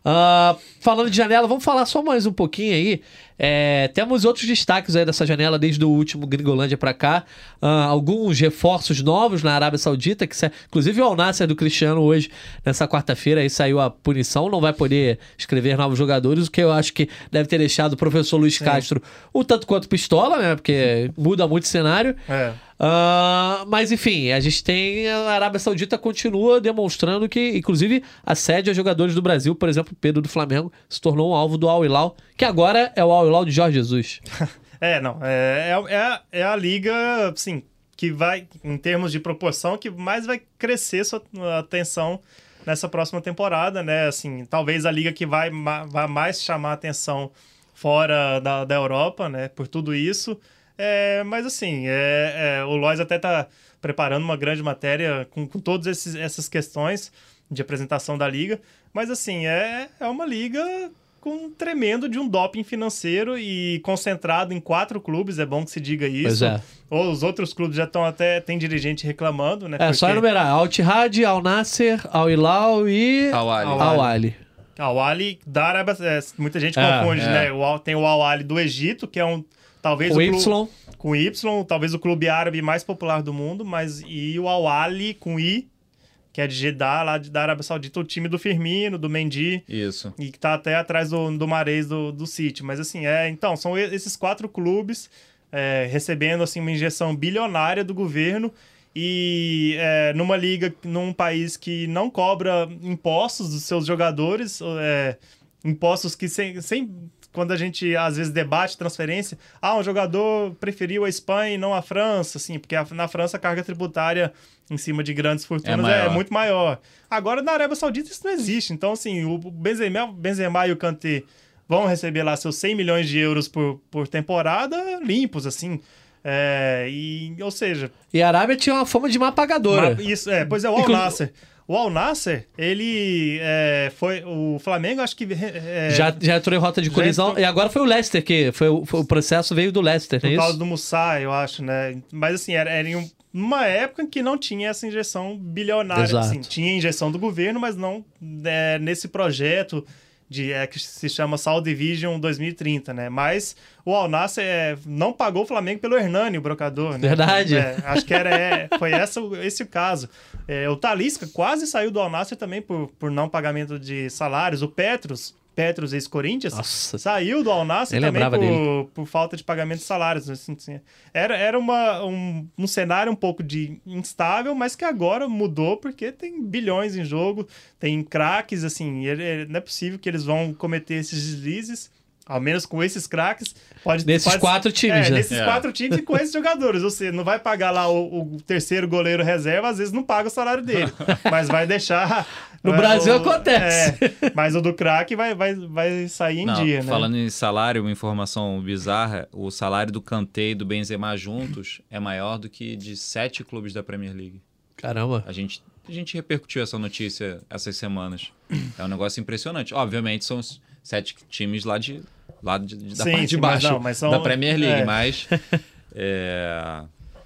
Ah, falando de janela, vamos falar só mais um pouquinho aí. É, temos outros destaques aí dessa janela desde o último Gringolândia pra cá. Ah, alguns reforços novos na Arábia Saudita, que inclusive o Al-Nassr do Cristiano hoje, nessa quarta-feira, aí saiu a punição, não vai poder escrever novos jogadores, o que eu acho que deve ter deixado o professor Luiz Castro um tanto quanto pistola, né? Porque muda muito o cenário. É. Ah, mas enfim, a gente tem a Arábia Saudita continua demonstrando que, inclusive, assédio jogadores do Brasil, por exemplo, Pedro do Flamengo se tornou um alvo do Al Hilal, que agora é o Al Hilal de Jorge Jesus. É, não. É, é, é a- é a liga, assim, que vai, em termos de proporção, que mais vai crescer sua atenção nessa próxima temporada, né? Assim, talvez a liga que vai, vai mais chamar atenção fora da, da Europa, né? Por tudo isso. É, mas, assim, é, é, o Lois até tá preparando uma grande matéria com, com todas esses- essas questões de apresentação da liga. Mas, assim, é, é uma liga com um tremendo de um doping financeiro e concentrado em quatro clubes, é bom que se diga isso. Pois é. Ou os outros clubes já estão até, tem dirigente reclamando, né? É só porque- enumerar: Al Tihad, Al Nasser, Al Hilal e Al Ahly. Al Al Ali. Al Ali da Arábia, é, muita gente É, confunde, é. né? O tem o Al Ali do Egito, que é um talvez Com o clu- Y. com Y, talvez o clube árabe mais popular do mundo, mas e o Al Ali com I, que é de Jeddah, lá de, da Arábia Saudita, o time do Firmino, do Mendy, Isso. e que tá até atrás do, do Mares do, do City. Mas assim, é, então, são esses quatro clubes é, recebendo assim, uma injeção bilionária do governo e é, numa liga, num país que não cobra impostos dos seus jogadores, é, impostos que sem, sem. Quando a gente às vezes debate transferência, ah, um jogador preferiu a Espanha e não a França, assim, porque a- na França a carga tributária em cima de grandes fortunas é, maior. muito maior. Agora na Arábia Saudita isso não existe. Então, assim, o Benzema, Benzema e o Kanté vão receber lá seus 100 milhões de euros por, por temporada limpos, assim. É, e, ou seja, E a Arábia tinha uma fama de má pagadora. isso, é, pois é, o Al Nasser. O Al Nasser, ele é, foi. O Flamengo, acho que. é, Já, já entrou em rota de colisão. entrou- E agora foi o Leicester que foi, o- foi- o processo veio do Leicester, não Por é causa isso? do Mussai, eu acho, né? Mas assim, era, era em um- uma época em que não tinha essa injeção bilionária. Assim, tinha injeção do governo, mas não é, nesse projeto de, é, que se chama Saudi Vision 2030, né? Mas o Al Nassr é, não pagou o Flamengo pelo Hernani, o brocador, né? Verdade. É, acho que era, é, foi essa, esse o caso. É, o Talisca quase saiu do Al Nassr também por, por não pagamento de salários. O Petros, Petros ex-Corinthians, saiu do Al Nassr Nem também por, por falta de pagamento de salários. assim, assim. Era, era uma, um, um cenário um pouco de instável, mas que agora mudou porque tem bilhões em jogo, tem craques, assim, ele- não é possível que eles vão cometer esses deslizes. Ao menos com esses craques, pode Nesses pode- quatro times, é, né? Nesses É. quatro times e com esses jogadores. Ou seja, não vai pagar lá o, o terceiro goleiro reserva, às vezes não paga o salário dele. mas vai deixar. No é, Brasil o- acontece. é, mas o do craque vai, vai, vai sair em Não, dia, né? Falando em salário, uma informação bizarra, o salário do Kanté e do Benzema juntos é maior do que de sete clubes da Premier League. Caramba. A gente, a gente repercutiu essa notícia essas semanas. É um negócio impressionante. Obviamente são os sete times lá de lá de, de- da Sim, parte de baixo não, mas são- da Premier League, é. mas é,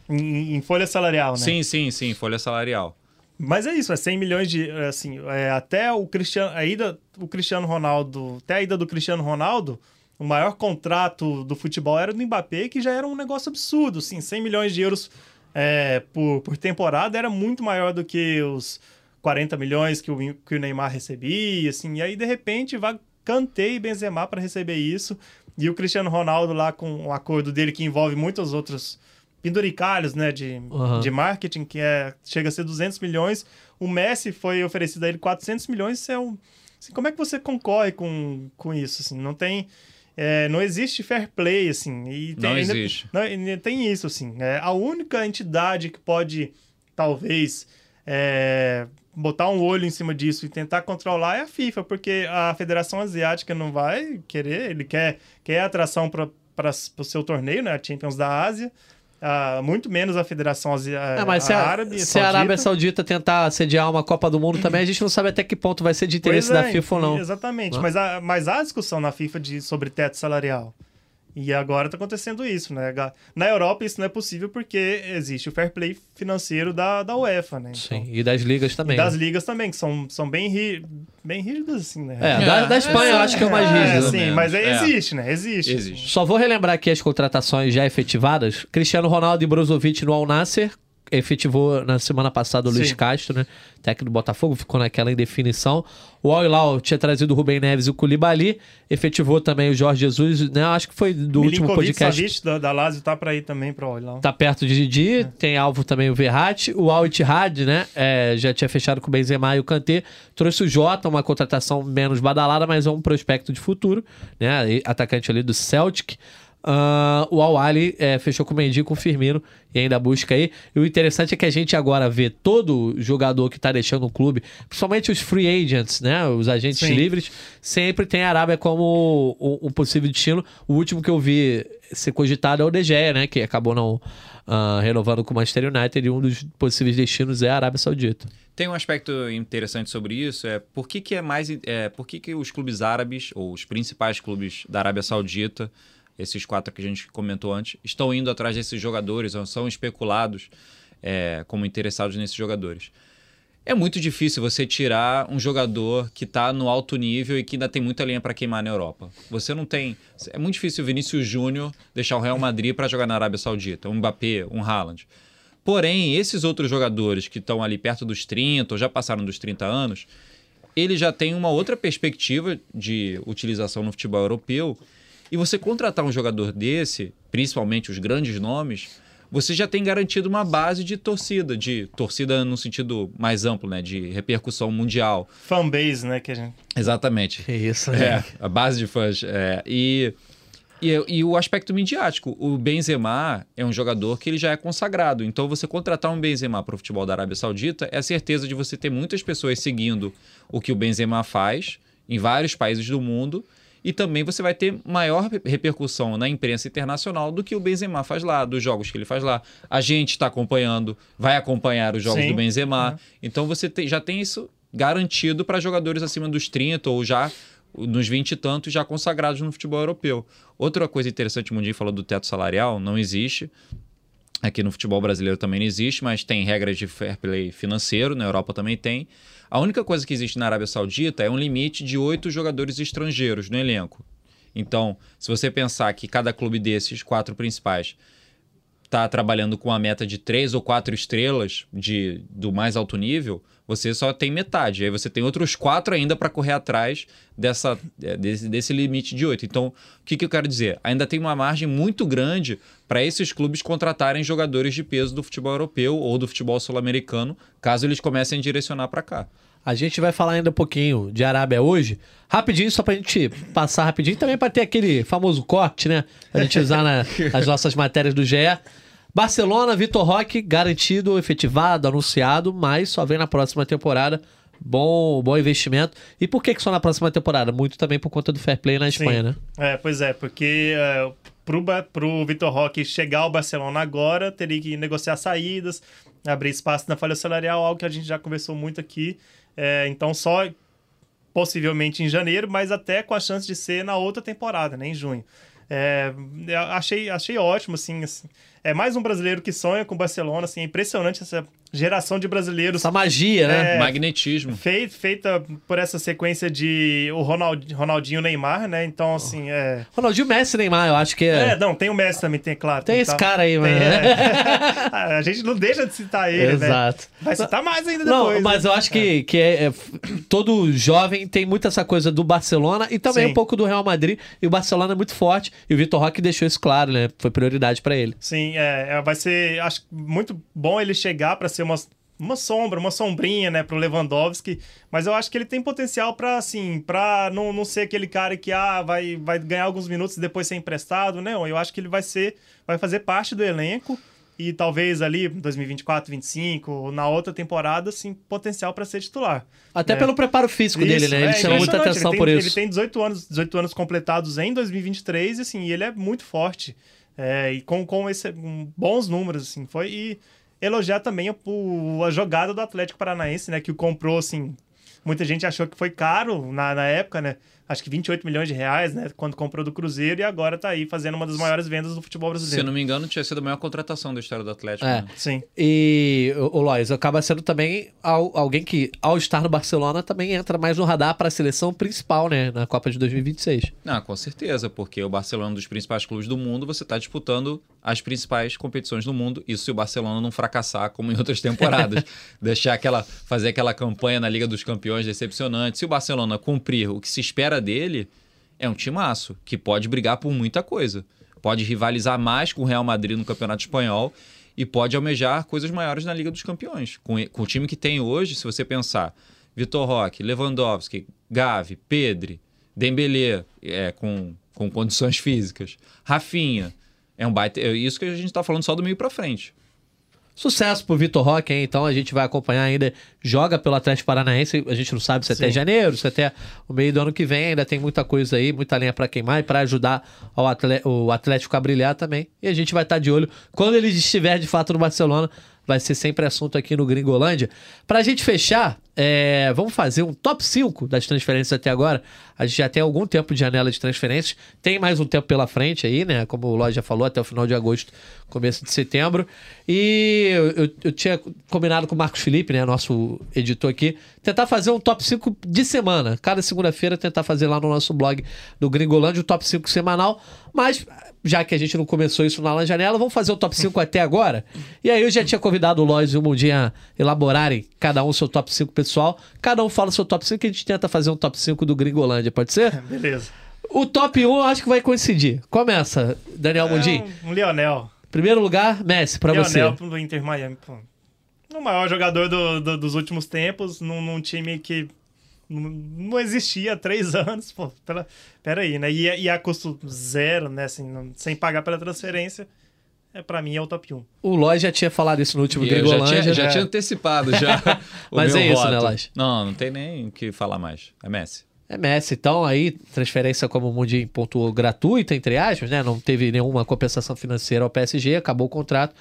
Em, em folha salarial, né? sim, sim, sim, folha salarial. Mas é isso, é 100 milhões de. Assim, é, até o Cristiano. A ida, o Cristiano Ronaldo. Até a ida do Cristiano Ronaldo, o maior contrato do futebol era do Mbappé, que já era um negócio absurdo. Assim, 100 milhões de euros é, por, por temporada era muito maior do que os 40 milhões que o, que o Neymar recebia, assim, e aí de repente vai Kanté e Benzema para receber isso, e o Cristiano Ronaldo lá com o acordo dele que envolve muitos outros penduricalhos, né, de, Uhum. de marketing, que é, chega a ser 200 milhões, o Messi foi oferecido a ele 400 milhões, isso é um... assim, como é que você concorre com, com isso, assim, não tem... é, não existe fair play, assim, e tem, Não ainda- existe. não, tem isso, assim. É, a única entidade que pode, talvez, é, botar um olho em cima disso e tentar controlar é a FIFA, porque a Federação Asiática não vai querer, ele quer, quer atração para o seu torneio, né? A Champions da Ásia. ah, muito menos a Federação Asiática. É, mas se a, Árabe, se a Arábia Saudita tentar sediar uma Copa do Mundo também, a gente não sabe até que ponto vai ser de interesse Pois da é, FIFA ou não. Exatamente. Né? Mas, há, mas há discussão na FIFA de, sobre teto salarial. E agora está acontecendo isso, né? Na Europa isso não é possível porque existe o fair play financeiro da, da UEFA, né? Então, Sim, e das ligas também. das né? ligas também, que são, são bem, ri, bem rígidas, assim, né? É, da, da Espanha eu acho que é o mais É, rígido. sim, menos. mas é, É. existe, né? Existe. Existe. Só vou relembrar aqui as contratações já efetivadas. Cristiano Ronaldo e Brozovic no Al Nasser. Efetivou na semana passada o Luiz Sim. Castro, né? Técnico do Botafogo, ficou naquela indefinição. O Al Hilal tinha trazido o Rubem Neves e o Koulibaly. Efetivou também o Jorge Jesus, né? Acho que foi do último podcast. Savic da, da Lazio tá para ir também para olhar. Tá perto de Didi, tem alvo também o Verratti, o Al Ittihad, né? é, já tinha fechado com o Benzema e o Kanté. Trouxe o Jota, uma contratação menos badalada, mas é um prospecto de futuro, né? Atacante ali do Celtic. Ah, o Al Ali é, fechou com o Mendy e com o Firmino e ainda busca aí. E o interessante é que a gente agora vê todo jogador que tá deixando o clube, principalmente os free agents, né? Os agentes Sim. livres, sempre tem a Arábia como um, possível destino. O último que eu vi ser cogitado é o De Gea, né? Que acabou não ah, renovando com o Manchester United e um dos possíveis destinos é a Arábia Saudita. Tem um aspecto interessante sobre isso, é por que, que é mais. É, por que, que os clubes árabes, ou os principais clubes da Arábia Saudita, esses quatro que a gente comentou antes, estão indo atrás desses jogadores, são especulados é, como interessados nesses jogadores. É muito difícil você tirar um jogador que está no alto nível e que ainda tem muita linha para queimar na Europa. Você não tem. É muito difícil o Vinícius Júnior deixar o Real Madrid para jogar na Arábia Saudita, um Mbappé, um Haaland. Porém, esses outros jogadores que estão ali perto dos 30 ou já passaram dos 30 anos, ele já tem uma outra perspectiva de utilização no futebol europeu. E você contratar um jogador desse, principalmente os grandes nomes, você já tem garantido uma base de torcida, de torcida no sentido mais amplo, né, de repercussão mundial. Fanbase, né? Que a gente... Exatamente. Que isso, É, a base de fãs. é. E, e, e o aspecto midiático. O Benzema é um jogador que ele já é consagrado. Então, você contratar um Benzema para o futebol da Arábia Saudita é a certeza de você ter muitas pessoas seguindo o que o Benzema faz em vários países do mundo. E também você vai ter maior repercussão na imprensa internacional do que o Benzema faz lá, dos jogos que ele faz lá. A gente está acompanhando, vai acompanhar os jogos Sim. do Benzema. Uhum. Então você te- já tem isso garantido para jogadores acima dos 30 ou já nos 20 e tantos já consagrados no futebol europeu. Outra coisa interessante, o Mundinho falou do teto salarial, não existe. Aqui no futebol brasileiro também não existe, mas tem regras de fair play financeiro, na Europa também tem. A única coisa que existe na Arábia Saudita é um limite de oito jogadores estrangeiros no elenco. Então, se você pensar que cada clube desses quatro principais está trabalhando com a meta de três ou quatro estrelas de, do mais alto nível, você só tem metade. Aí você tem outros quatro ainda para correr atrás dessa, é, desse, desse limite de oito. Então, o que, que eu quero dizer? Ainda tem uma margem muito grande para esses clubes contratarem jogadores de peso do futebol europeu ou do futebol sul-americano, caso eles comecem a direcionar para cá. A gente vai falar ainda um pouquinho de Arábia hoje. Rapidinho, só pra gente passar rapidinho. Também pra ter aquele famoso corte, né? Pra gente usar na- nas nossas matérias do GE. Barcelona, Vitor Roque, garantido, efetivado, anunciado, mas só vem na próxima temporada. Bom, bom investimento. E por que, que só na próxima temporada? Muito também por conta do fair play na Espanha, né? É, pois é, porque é, pro, pro Vitor Roque chegar ao Barcelona agora, teria que negociar saídas, abrir espaço na folha salarial, algo que a gente já conversou muito aqui. É, então, só possivelmente em janeiro, mas até com a chance de ser na outra temporada, né, em junho. É, achei, achei ótimo, assim, assim. É mais um brasileiro que sonha com o Barcelona, assim, é impressionante essa, geração de brasileiros Essa magia, né? É. Magnetismo. fei- feita por essa sequência de o Ronald, Ronaldinho Neymar, né? Então, assim, é. Ronaldinho Messi e Neymar, eu acho que É, é. não, tem o Messi também, tem, claro. Tem esse tá- cara aí, tem, mano. é. A gente não deixa de citar ele, né? Exato. Vai citar mais ainda Não, depois. mas né? eu acho que, que é, é- todo jovem tem muito essa coisa do Barcelona e também Sim. um pouco do Real Madrid. E o Barcelona é muito forte. E o Vitor Roque deixou isso claro, né? Foi prioridade pra ele. Sim, é, é, vai ser, acho muito bom ele chegar para ser uma, uma sombra, uma sombrinha, né, pro Lewandowski, mas eu acho que ele tem potencial para assim, para não, não ser aquele cara que ah, vai, vai ganhar alguns minutos e depois ser emprestado, né? Eu acho que ele vai ser, vai fazer parte do elenco e talvez ali 2024, 25, ou na outra temporada, assim, potencial para ser titular. Até É. pelo preparo físico dele, Isso, né? Ele é chama muita atenção ele por tem, isso. Ele tem 18 anos, 18 anos completados em 2023 e assim, ele é muito forte. É, e com, com, esse, com bons números, assim, foi. E elogiar também o, a jogada do Atlético Paranaense, né? Que o comprou, assim. Muita gente achou que foi caro na, na época, né? Acho que 28 milhões de reais, né? Quando comprou do Cruzeiro e agora tá aí fazendo uma das maiores vendas do futebol Se eu brasileiro. não me engano, tinha sido a maior contratação da história do Atlético. É. né? Sim. E o Lois acaba sendo também al- alguém que, ao estar no Barcelona, também entra mais no radar para a seleção principal, né? Na Copa de 2026. Ah, com certeza, porque o Barcelona é um dos principais clubes do mundo, você está disputando as principais competições do mundo. Isso se o Barcelona não fracassar como em outras temporadas. Deixar aquela. fazer aquela campanha na Liga dos Campeões decepcionante. Se o Barcelona cumprir o que se espera dele, é um timaço que pode brigar por muita coisa. Pode rivalizar mais com o Real Madrid no Campeonato Espanhol e pode almejar coisas maiores na Liga dos Campeões. Com, com o time que tem hoje, se você pensar Vitor Roque, Lewandowski, Gavi, Pedri, Dembélé, é, com, com condições físicas, Rafinha, é um baita, é isso que a gente está falando só do meio para frente. Sucesso pro Vitor Roque, hein? Então a gente vai acompanhar ainda. Joga pelo Atlético Paranaense. A gente não sabe se é até Sim. janeiro, se é até o meio do ano que vem. Ainda tem muita coisa aí, muita lenha pra queimar e pra ajudar o Atlético a brilhar também. E a gente vai estar de olho. Quando ele estiver de fato no Barcelona, vai ser sempre assunto aqui no Gringolândia. Pra gente fechar, é, vamos fazer um top 5 das transferências até agora. A gente já tem algum tempo de janela de transferências. Tem mais um tempo pela frente aí, né? Como o Ló já falou, até o final de agosto, começo de setembro. E eu, eu- eu tinha combinado com o Marcos Felipe, né? Nosso editor aqui, tentar fazer um top 5 de semana. Cada segunda-feira tentar fazer lá no nosso blog do Gringolândia o top 5 semanal. Mas, já que a gente não começou isso na La Janela, vamos fazer o top 5 até agora. E aí eu já tinha convidado o Lois e o Mundinho a elaborarem cada um seu top 5 pessoal. Cada um fala seu top 5 e a gente tenta fazer um top 5 do Gringolândia, pode ser? Beleza. O top 1 eu acho que vai coincidir. Começa, Daniel Mundinho. É um, um Lionel. Primeiro lugar, Messi, pra você. Lionel do Inter Miami. Pô. O maior jogador do- do- dos últimos tempos, num, num time que não, existia há três anos. Pô, pera, pera aí, né? E, e a custo zero, né? Assim, não- sem pagar pela transferência, é, pra mim é o top 1. O Lois já tinha falado isso no último E já tinha, já né? tinha antecipado já o Mas meu é isso, voto. né, Lage? Não, não tem nem o que falar mais. É Messi. É Messi, então aí, transferência como o Mundinho pontuou gratuita, entre aspas, né? Não teve nenhuma compensação financeira ao PSG, acabou o contrato.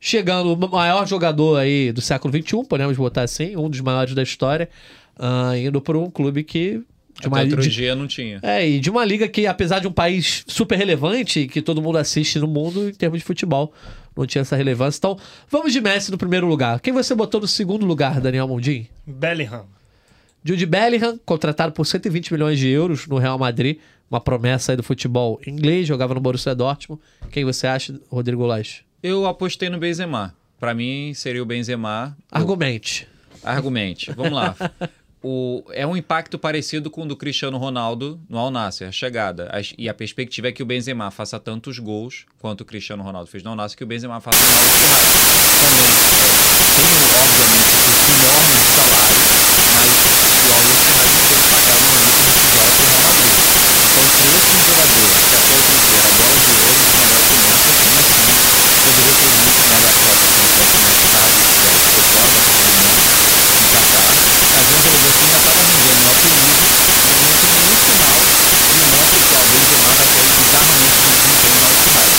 Chegando o maior jogador aí do século XXI, podemos botar assim, um dos maiores da história, ah, indo para um clube que. De uma, Até outro de- dia não tinha. é, e de uma liga que, apesar de um país super relevante, que todo mundo assiste no mundo em termos de futebol, não tinha essa relevância. Então, vamos de Messi no primeiro lugar. Quem você botou no segundo lugar, Daniel Mundinho? Bellingham. Jude Bellingham, contratado por 120 milhões de euros no Real Madrid, uma promessa aí do futebol inglês, jogava no Borussia Dortmund. Quem você acha, Rodrigo Lage? Eu apostei no Benzema. Pra mim seria o Benzema. Argumente. Argumente. Vamos lá. O, é um impacto parecido com o do Cristiano Ronaldo no Al Nassr, a chegada. E a perspectiva é que o Benzema faça tantos gols quanto o Cristiano Ronaldo fez no Al Nassr, que o Benzema faça Ittihad. Também é, tem, obviamente, um custo enorme salário, mas o Al Ittihad não tem que pagar momento do que joga pro Real Madrid. Então trouxe um jogador que até outro dia era bola de ouro dos melhores do mundo, continua assim, poderia ter muito mais a Copa se não tivesse machucado, se tivesse ficou fora da Copa do Mundo, no Catar. Mas um jogador que ainda estava rendendo no alto nível, no momento nenhum sinal me mostra que ó, o Benzema vai cair bizarramente no desempenho no Al-Ittihad.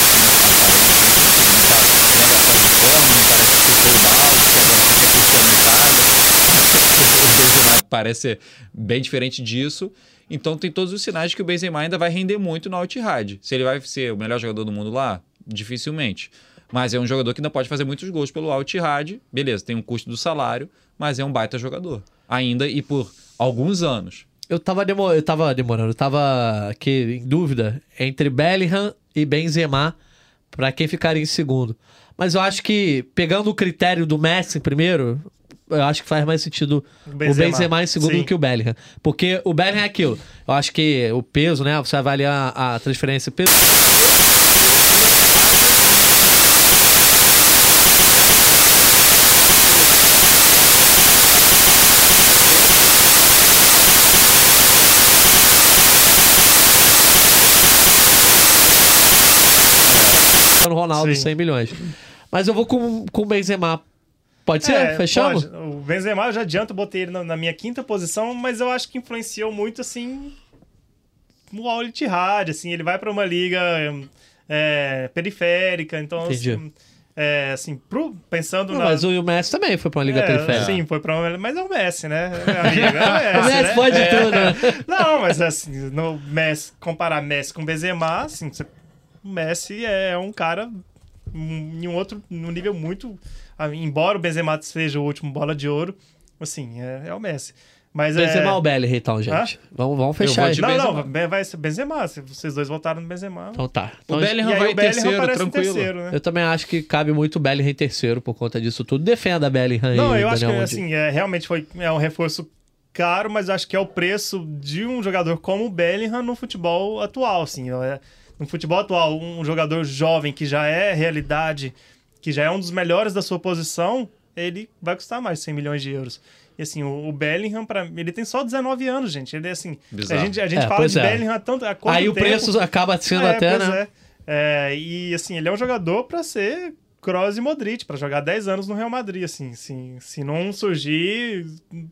Aparentemente, não tá mega fora de forma, não parece que chutou o balde, que agora só quer curtir a Itália. o Benzema parece bem diferente disso. Então tem todos os sinais de que o Benzema ainda vai render muito no Al-Ittihad. Se ele vai ser o melhor jogador do mundo lá, dificilmente. Mas é um jogador que ainda pode fazer muitos gols pelo Al Ittihad. Beleza, tem um custo do salário, mas é um baita jogador. Ainda e por alguns anos. Eu tava, demo... eu tava demorando, eu tava aqui em dúvida entre Bellingham e Benzema pra quem ficaria em segundo. Mas eu acho que, pegando o critério do Messi primeiro, eu acho que faz mais sentido o Benzema. Benzema em segundo Sim. do que o Bellingham. Porque o Bellingham é aquilo. Eu acho que o peso, né? Você avaliar a transferência peso. no Ronaldo, Sim. 100 milhões. Mas eu vou com, com o Benzema. Pode ser? É, Fechamos? pode. O Benzema, eu já adianto, botei ele na, na minha quinta posição, mas eu acho que influenciou muito, assim, o Al Ittihad, assim, ele vai para uma liga é, periférica, então, Entendi. assim, é, assim pro, pensando Não, na... mas o Messi também foi pra uma liga É, periférica. Sim, foi pra uma... Mas é o Messi, né? É amigo, é o O Messi, Messi né? pode É. tudo, né? Não, mas assim, no Messi, comparar Messi com Benzema, assim, você- o Messi é um cara em um outro, num nível muito... Embora o Benzema seja o último bola de ouro, assim, é, é o Messi. Mas Benzema é... ou Bellingham, então, gente? Vamos, vamos fechar aí. de Não, Benzema. não, vai ser Benzema. Se vocês dois votaram no Benzema. Então tá. O Então, Bellingham e aí vai o em Bellingham terceiro, tranquilo. terceiro, né? Eu também acho que cabe muito o Bellingham em terceiro por conta disso tudo. Defenda a Bellingham Não, eu acho que assim, é, realmente foi é um reforço caro, mas acho que é o preço de um jogador como o Bellingham no futebol atual, assim. É, no futebol atual, um jogador jovem que já é realidade, que já é um dos melhores da sua posição, ele vai custar mais de 100 milhões de euros. E assim, o, o Bellingham, pra, ele tem só 19 anos, gente. Ele é assim. A Bizarro. gente, a gente É, fala de é. Bellingham há tanto. Há quanto Aí o tempo? preço acaba sendo É, até, pois né? é. É, e assim, ele é um jogador pra ser Kroos e Modric, pra jogar 10 anos no Real Madrid, assim, se, se não surgir,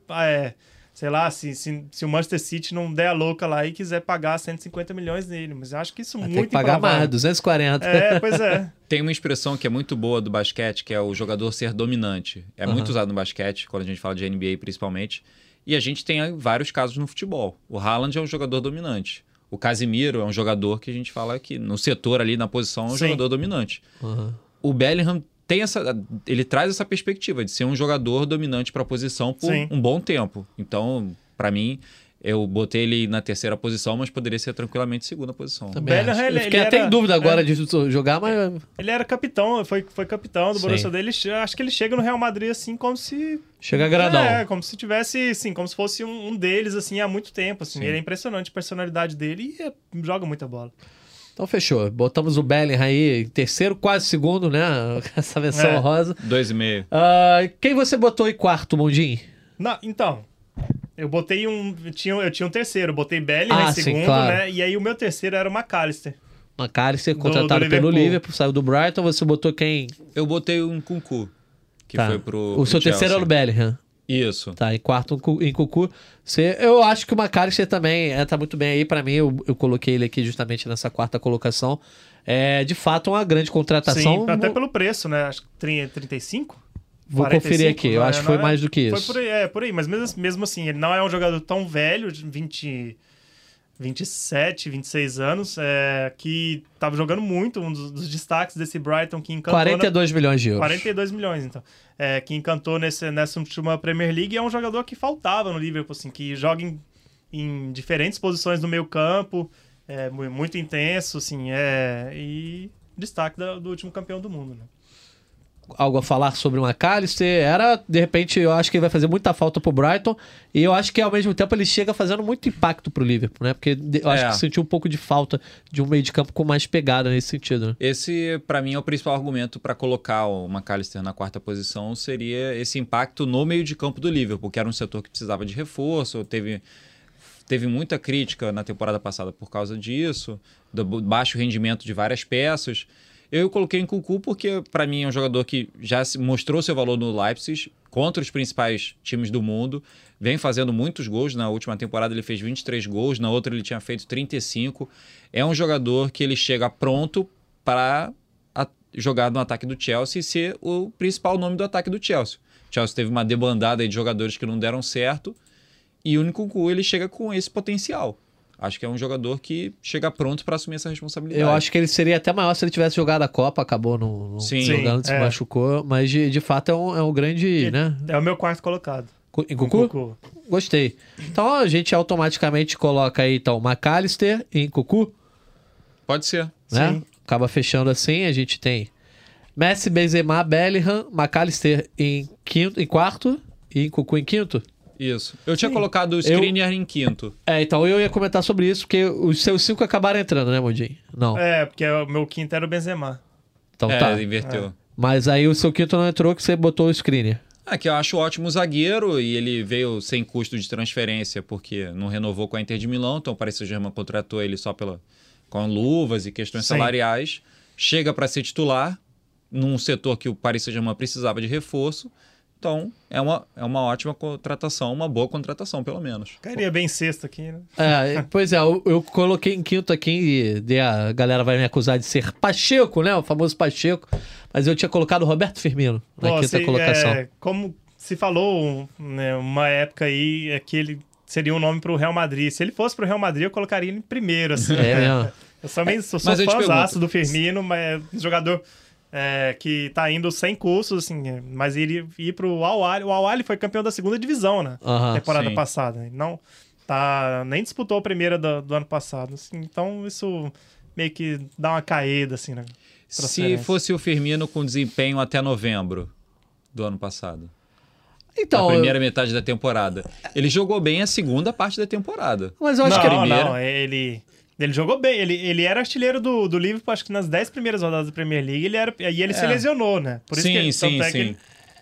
é, sei lá, se, se, se o Manchester City não der a louca lá e quiser pagar 150 milhões nele, mas eu acho que isso Vai muito ter que pagar improvável. mais, 240. É, pois é. Tem uma expressão que é muito boa do basquete, que é o jogador ser dominante. É Aham. muito usado no basquete, quando a gente fala de NBA principalmente. E a gente tem vários casos no futebol. O Haaland é um jogador dominante. O Casimiro é um jogador que a gente fala que no setor ali, na posição, é um Sim. jogador dominante. Uhum. O Bellingham tem essa, ele traz essa perspectiva de ser um jogador dominante para a posição por Sim. um bom tempo. Então, para mim, eu botei ele na terceira posição, mas poderia ser tranquilamente segunda posição. Também Bellingham, acho. ele- Eu fiquei ele até era- em dúvida agora é. de jogar, mas Ele era capitão, foi, foi capitão do Sim. Borussia dele, acho que ele chega no Real Madrid assim como se chega gradão. É, como se tivesse, assim, como se fosse um, um deles, assim, há muito tempo, assim. Sim. Ele é impressionante a personalidade dele e é- joga muita bola. Então fechou. Botamos o Bellingham aí em terceiro, quase segundo, né? Essa versão É. rosa. Dois e meio. Ah, quem você botou em quarto, Mondinho? Não, então, eu botei um, eu tinha, eu tinha um terceiro, botei Bellingham Ah, em sim, segundo, claro. né? E aí o meu terceiro era o McAllister. McAllister, Do- contratado do pelo Liverpool. Liverpool, saiu do Brighton. Você botou quem? Eu botei um Kunku, que Tá. foi pro. o pro seu terceiro Chelsea. era o Bellingham. Isso. Tá, em quarto em Cucu. Você, eu acho que o McAllister também entra muito bem aí. Pra mim, eu, eu coloquei ele aqui justamente nessa quarta colocação. É, de fato, uma grande contratação. Sim, até pelo preço, né? Acho que 30, 35? Vou 45, conferir aqui. Eu não é- acho que foi é- mais do que Foi isso. por aí, é, por aí. Mas mesmo, mesmo assim, ele não é um jogador tão velho, de 20, 27, 26 anos, é, que tava jogando muito, um dos, dos destaques desse Brighton que encantou... na- 42 milhões de euros. 42 milhões, então. É, que encantou nesse, nessa última Premier League e é um jogador que faltava no Liverpool, assim, que joga em, em diferentes posições no meio campo, é mu- muito intenso, assim, é, e destaque da- do último campeão do mundo, né? Algo a falar sobre o McAllister. Era, de repente, eu acho que ele vai fazer muita falta pro Brighton. E eu acho que ao mesmo tempo ele chega fazendo muito impacto pro Liverpool, né? Porque eu acho É. que sentiu um pouco de falta de um meio de campo com mais pegada nesse sentido, né? Esse, pra mim, é o principal argumento para colocar o McAllister na quarta posição seria esse impacto no meio de campo do Liverpool, que era um setor que precisava de reforço, teve, teve muita crítica na temporada passada por causa disso, do baixo rendimento de várias peças. Eu coloquei em Cucu porque, para mim, é um jogador que já mostrou seu valor no Leipzig contra os principais times do mundo. Vem fazendo muitos gols. Na última temporada ele fez 23 gols, na outra ele tinha feito 35. É um jogador que ele chega pronto para jogar no ataque do Chelsea e ser o principal nome do ataque do Chelsea. O Chelsea teve uma debandada de jogadores que não deram certo e o Nkunku ele chega com esse potencial. Acho que é um jogador que chega pronto para assumir essa responsabilidade. Eu acho que ele seria até maior se ele tivesse jogado a Copa, acabou não, não Sim. jogando, se é. machucou, mas de, de fato é um, é um grande, né? É o meu quarto colocado. Em Cucu? Cucu. Gostei. Então a gente automaticamente coloca aí então McAllister em Cucu, Pode ser. né? Sim. Acaba fechando assim, a gente tem Messi, Benzema, Bellingham, McAllister em quinto, em quarto e em Cucu em quinto. Isso. Eu tinha Sim. colocado o Skriniar em quinto. É, então eu ia comentar sobre isso, porque os seus cinco acabaram entrando, né, Mundinho? Não. É, porque o meu quinto era o Benzema. Então é, tá. inverteu. Mas aí o seu quinto não entrou, que você botou o screener. Ah, que eu acho ótimo zagueiro e ele veio sem custo de transferência porque não renovou com a Inter de Milão, então o Paris Saint-Germain contratou ele só pela, com luvas e questões Sim. salariais. Chega para ser titular num setor que o Paris Saint-Germain precisava de reforço. Então é uma, é uma ótima contratação, uma boa contratação, pelo menos. Cairia bem sexto aqui, né? É, pois é, eu, eu coloquei em quinto aqui e de- a galera vai me acusar de ser Pacheco, né? O famoso Pacheco. Mas eu tinha colocado o Roberto Firmino na Pô, quinta se- colocação. é, como se falou, né, uma época aí, é que ele seria um nome pro Real Madrid. Se ele fosse pro Real Madrid, eu colocaria ele em primeiro, assim. É mesmo. Eu também sou, sou Mas eu te fãzaço do Firmino, mas é jogador é, que tá indo sem custos, assim, mas ele ir pro Al-Ahly. O Al-Ahly foi campeão da segunda divisão, né? Temporada sim. passada. Não tá, nem disputou a primeira do, do ano passado. assim, então isso meio que dá uma caída, assim, né? Se fosse o Firmino com desempenho até novembro do ano passado, Então, a eu- primeira metade da temporada, ele jogou bem a segunda parte da temporada. mas eu acho não, que primeira- não, ele, ele jogou bem. Ele, ele era artilheiro do, do Liverpool, acho que nas 10 primeiras rodadas da Premier League, ele era, e ele se É. lesionou, né? Por isso sim, que, sim, tanto é que sim. ele-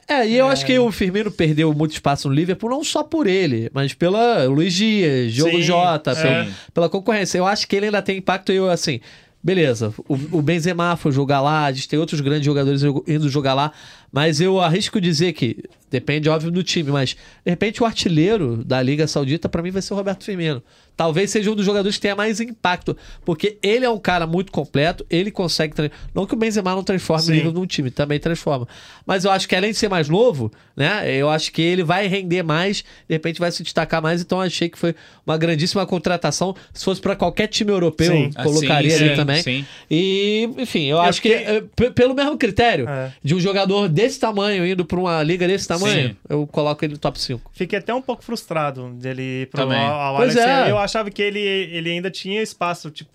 É, e eu acho que o Firmino perdeu muito espaço no Liverpool, não só por ele, mas pela Luiz Dias, Diogo Sim, Jota, é. pela, pela concorrência. Eu acho que ele ainda tem impacto e eu, assim, beleza, o, o Benzema foi jogar lá, a gente tem outros grandes jogadores indo jogar lá, mas eu arrisco dizer que, depende, óbvio, do time, mas, de repente, o artilheiro da Liga Saudita, pra mim, vai ser o Roberto Firmino. Talvez seja um dos jogadores que tenha mais impacto, porque ele é um cara muito completo, ele consegue... tra- Não que o Benzema não transforme o Sim. nível de um time, também transforma. Mas eu acho que além de ser mais novo, né? Eu acho que ele vai render mais, de repente vai se destacar mais. Então eu achei que foi uma grandíssima contratação. Se fosse para qualquer time europeu, Sim. Ah, colocaria sim, ali sim, também. sim. E, enfim, eu, Eu acho que fiquei- eh, p- pelo mesmo critério É. de um jogador desse tamanho indo para uma liga desse tamanho, Sim. eu coloco ele no top 5. Fiquei até um pouco frustrado dele ir pro Também. Al- Al- Pois Alex. é. Eu achava que ele, ele ainda tinha espaço, tipo,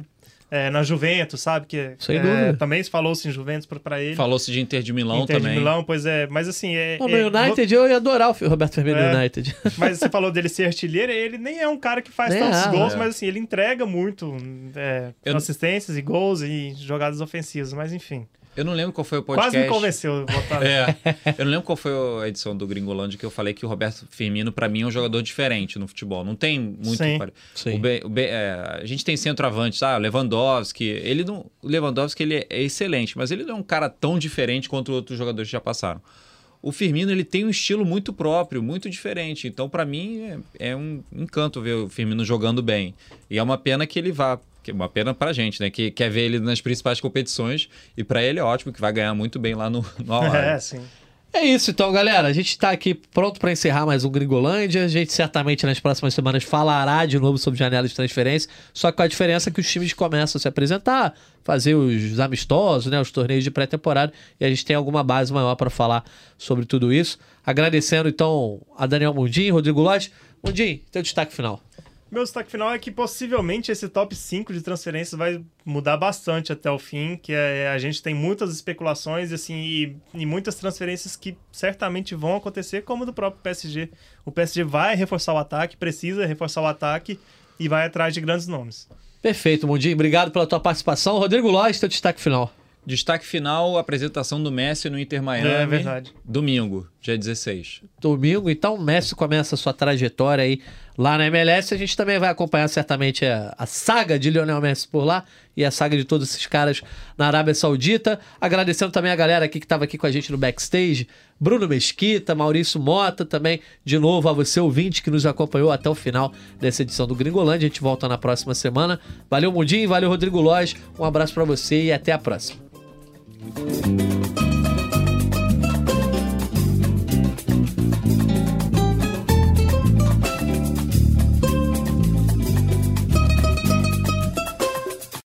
é, na Juventus, sabe? Que, Sem é, dúvida. Também se falou-se em Juventus pra, pra ele. Falou-se de Inter de Milão Inter também. de Milão, pois é. Mas assim, é. No é, United, eu ia adorar o Roberto Firmino no É. United. Mas você falou dele ser artilheiro, ele nem é um cara que faz Nem tantos é, gols, é. mas assim, ele entrega muito é, Eu- assistências e gols e jogadas ofensivas, mas enfim. Eu não lembro qual foi o podcast. Quase me convenceu botar. É, eu não lembro qual foi a edição do Gringolândia que eu falei que o Roberto Firmino, pra mim, é um jogador diferente no futebol. Não tem muito. Sim. pare- Sim. O Be- o Be- é, a gente tem centroavante, sabe? O Lewandowski. Ele não, o Lewandowski ele é excelente, mas ele não é um cara tão diferente quanto outros jogadores que já passaram. O Firmino ele tem um estilo muito próprio, muito diferente. Então, pra mim, é, é um encanto ver o Firmino jogando bem. E é uma pena que ele vá. Que é Uma pena pra gente, né? Que quer ver ele nas principais competições. E pra ele é ótimo, que vai ganhar muito bem lá no, no. É, sim. É isso então, galera. A gente tá aqui pronto para encerrar mais um Gringolândia. A gente certamente nas próximas semanas falará de novo sobre janela de transferência, só que com a diferença que os times começam a se apresentar, fazer os amistosos, né, os torneios de pré-temporada, e a gente tem alguma base maior para falar sobre tudo isso. Agradecendo então a Daniel Mundim, Rodrigo Lodge. Mundim, teu destaque final. Meu destaque final é que possivelmente esse top 5 de transferências vai mudar bastante até o fim, que é, a gente tem muitas especulações assim, e, e muitas transferências que certamente vão acontecer, como do próprio PSG. O PSG vai reforçar o ataque, precisa reforçar o ataque e vai atrás de grandes nomes. Perfeito, Mundim. Obrigado pela tua participação. Rodrigo Lodge, teu destaque final. Destaque final, apresentação do Messi no Inter Miami. É verdade. Domingo, dia 16. domingo. Então, o Messi começa a sua trajetória aí lá na MLS. A gente também vai acompanhar certamente a, a saga de Lionel Messi por lá e a saga de todos esses caras na Arábia Saudita. Agradecendo também a galera aqui que estava aqui com a gente no backstage. Bruno Mesquita, Maurício Mota, também de novo a você ouvinte que nos acompanhou até o final dessa edição do Gringolândia. A gente volta na próxima semana. Valeu, Mundinho, valeu, Rodrigo Loz. Um abraço para você e até a próxima.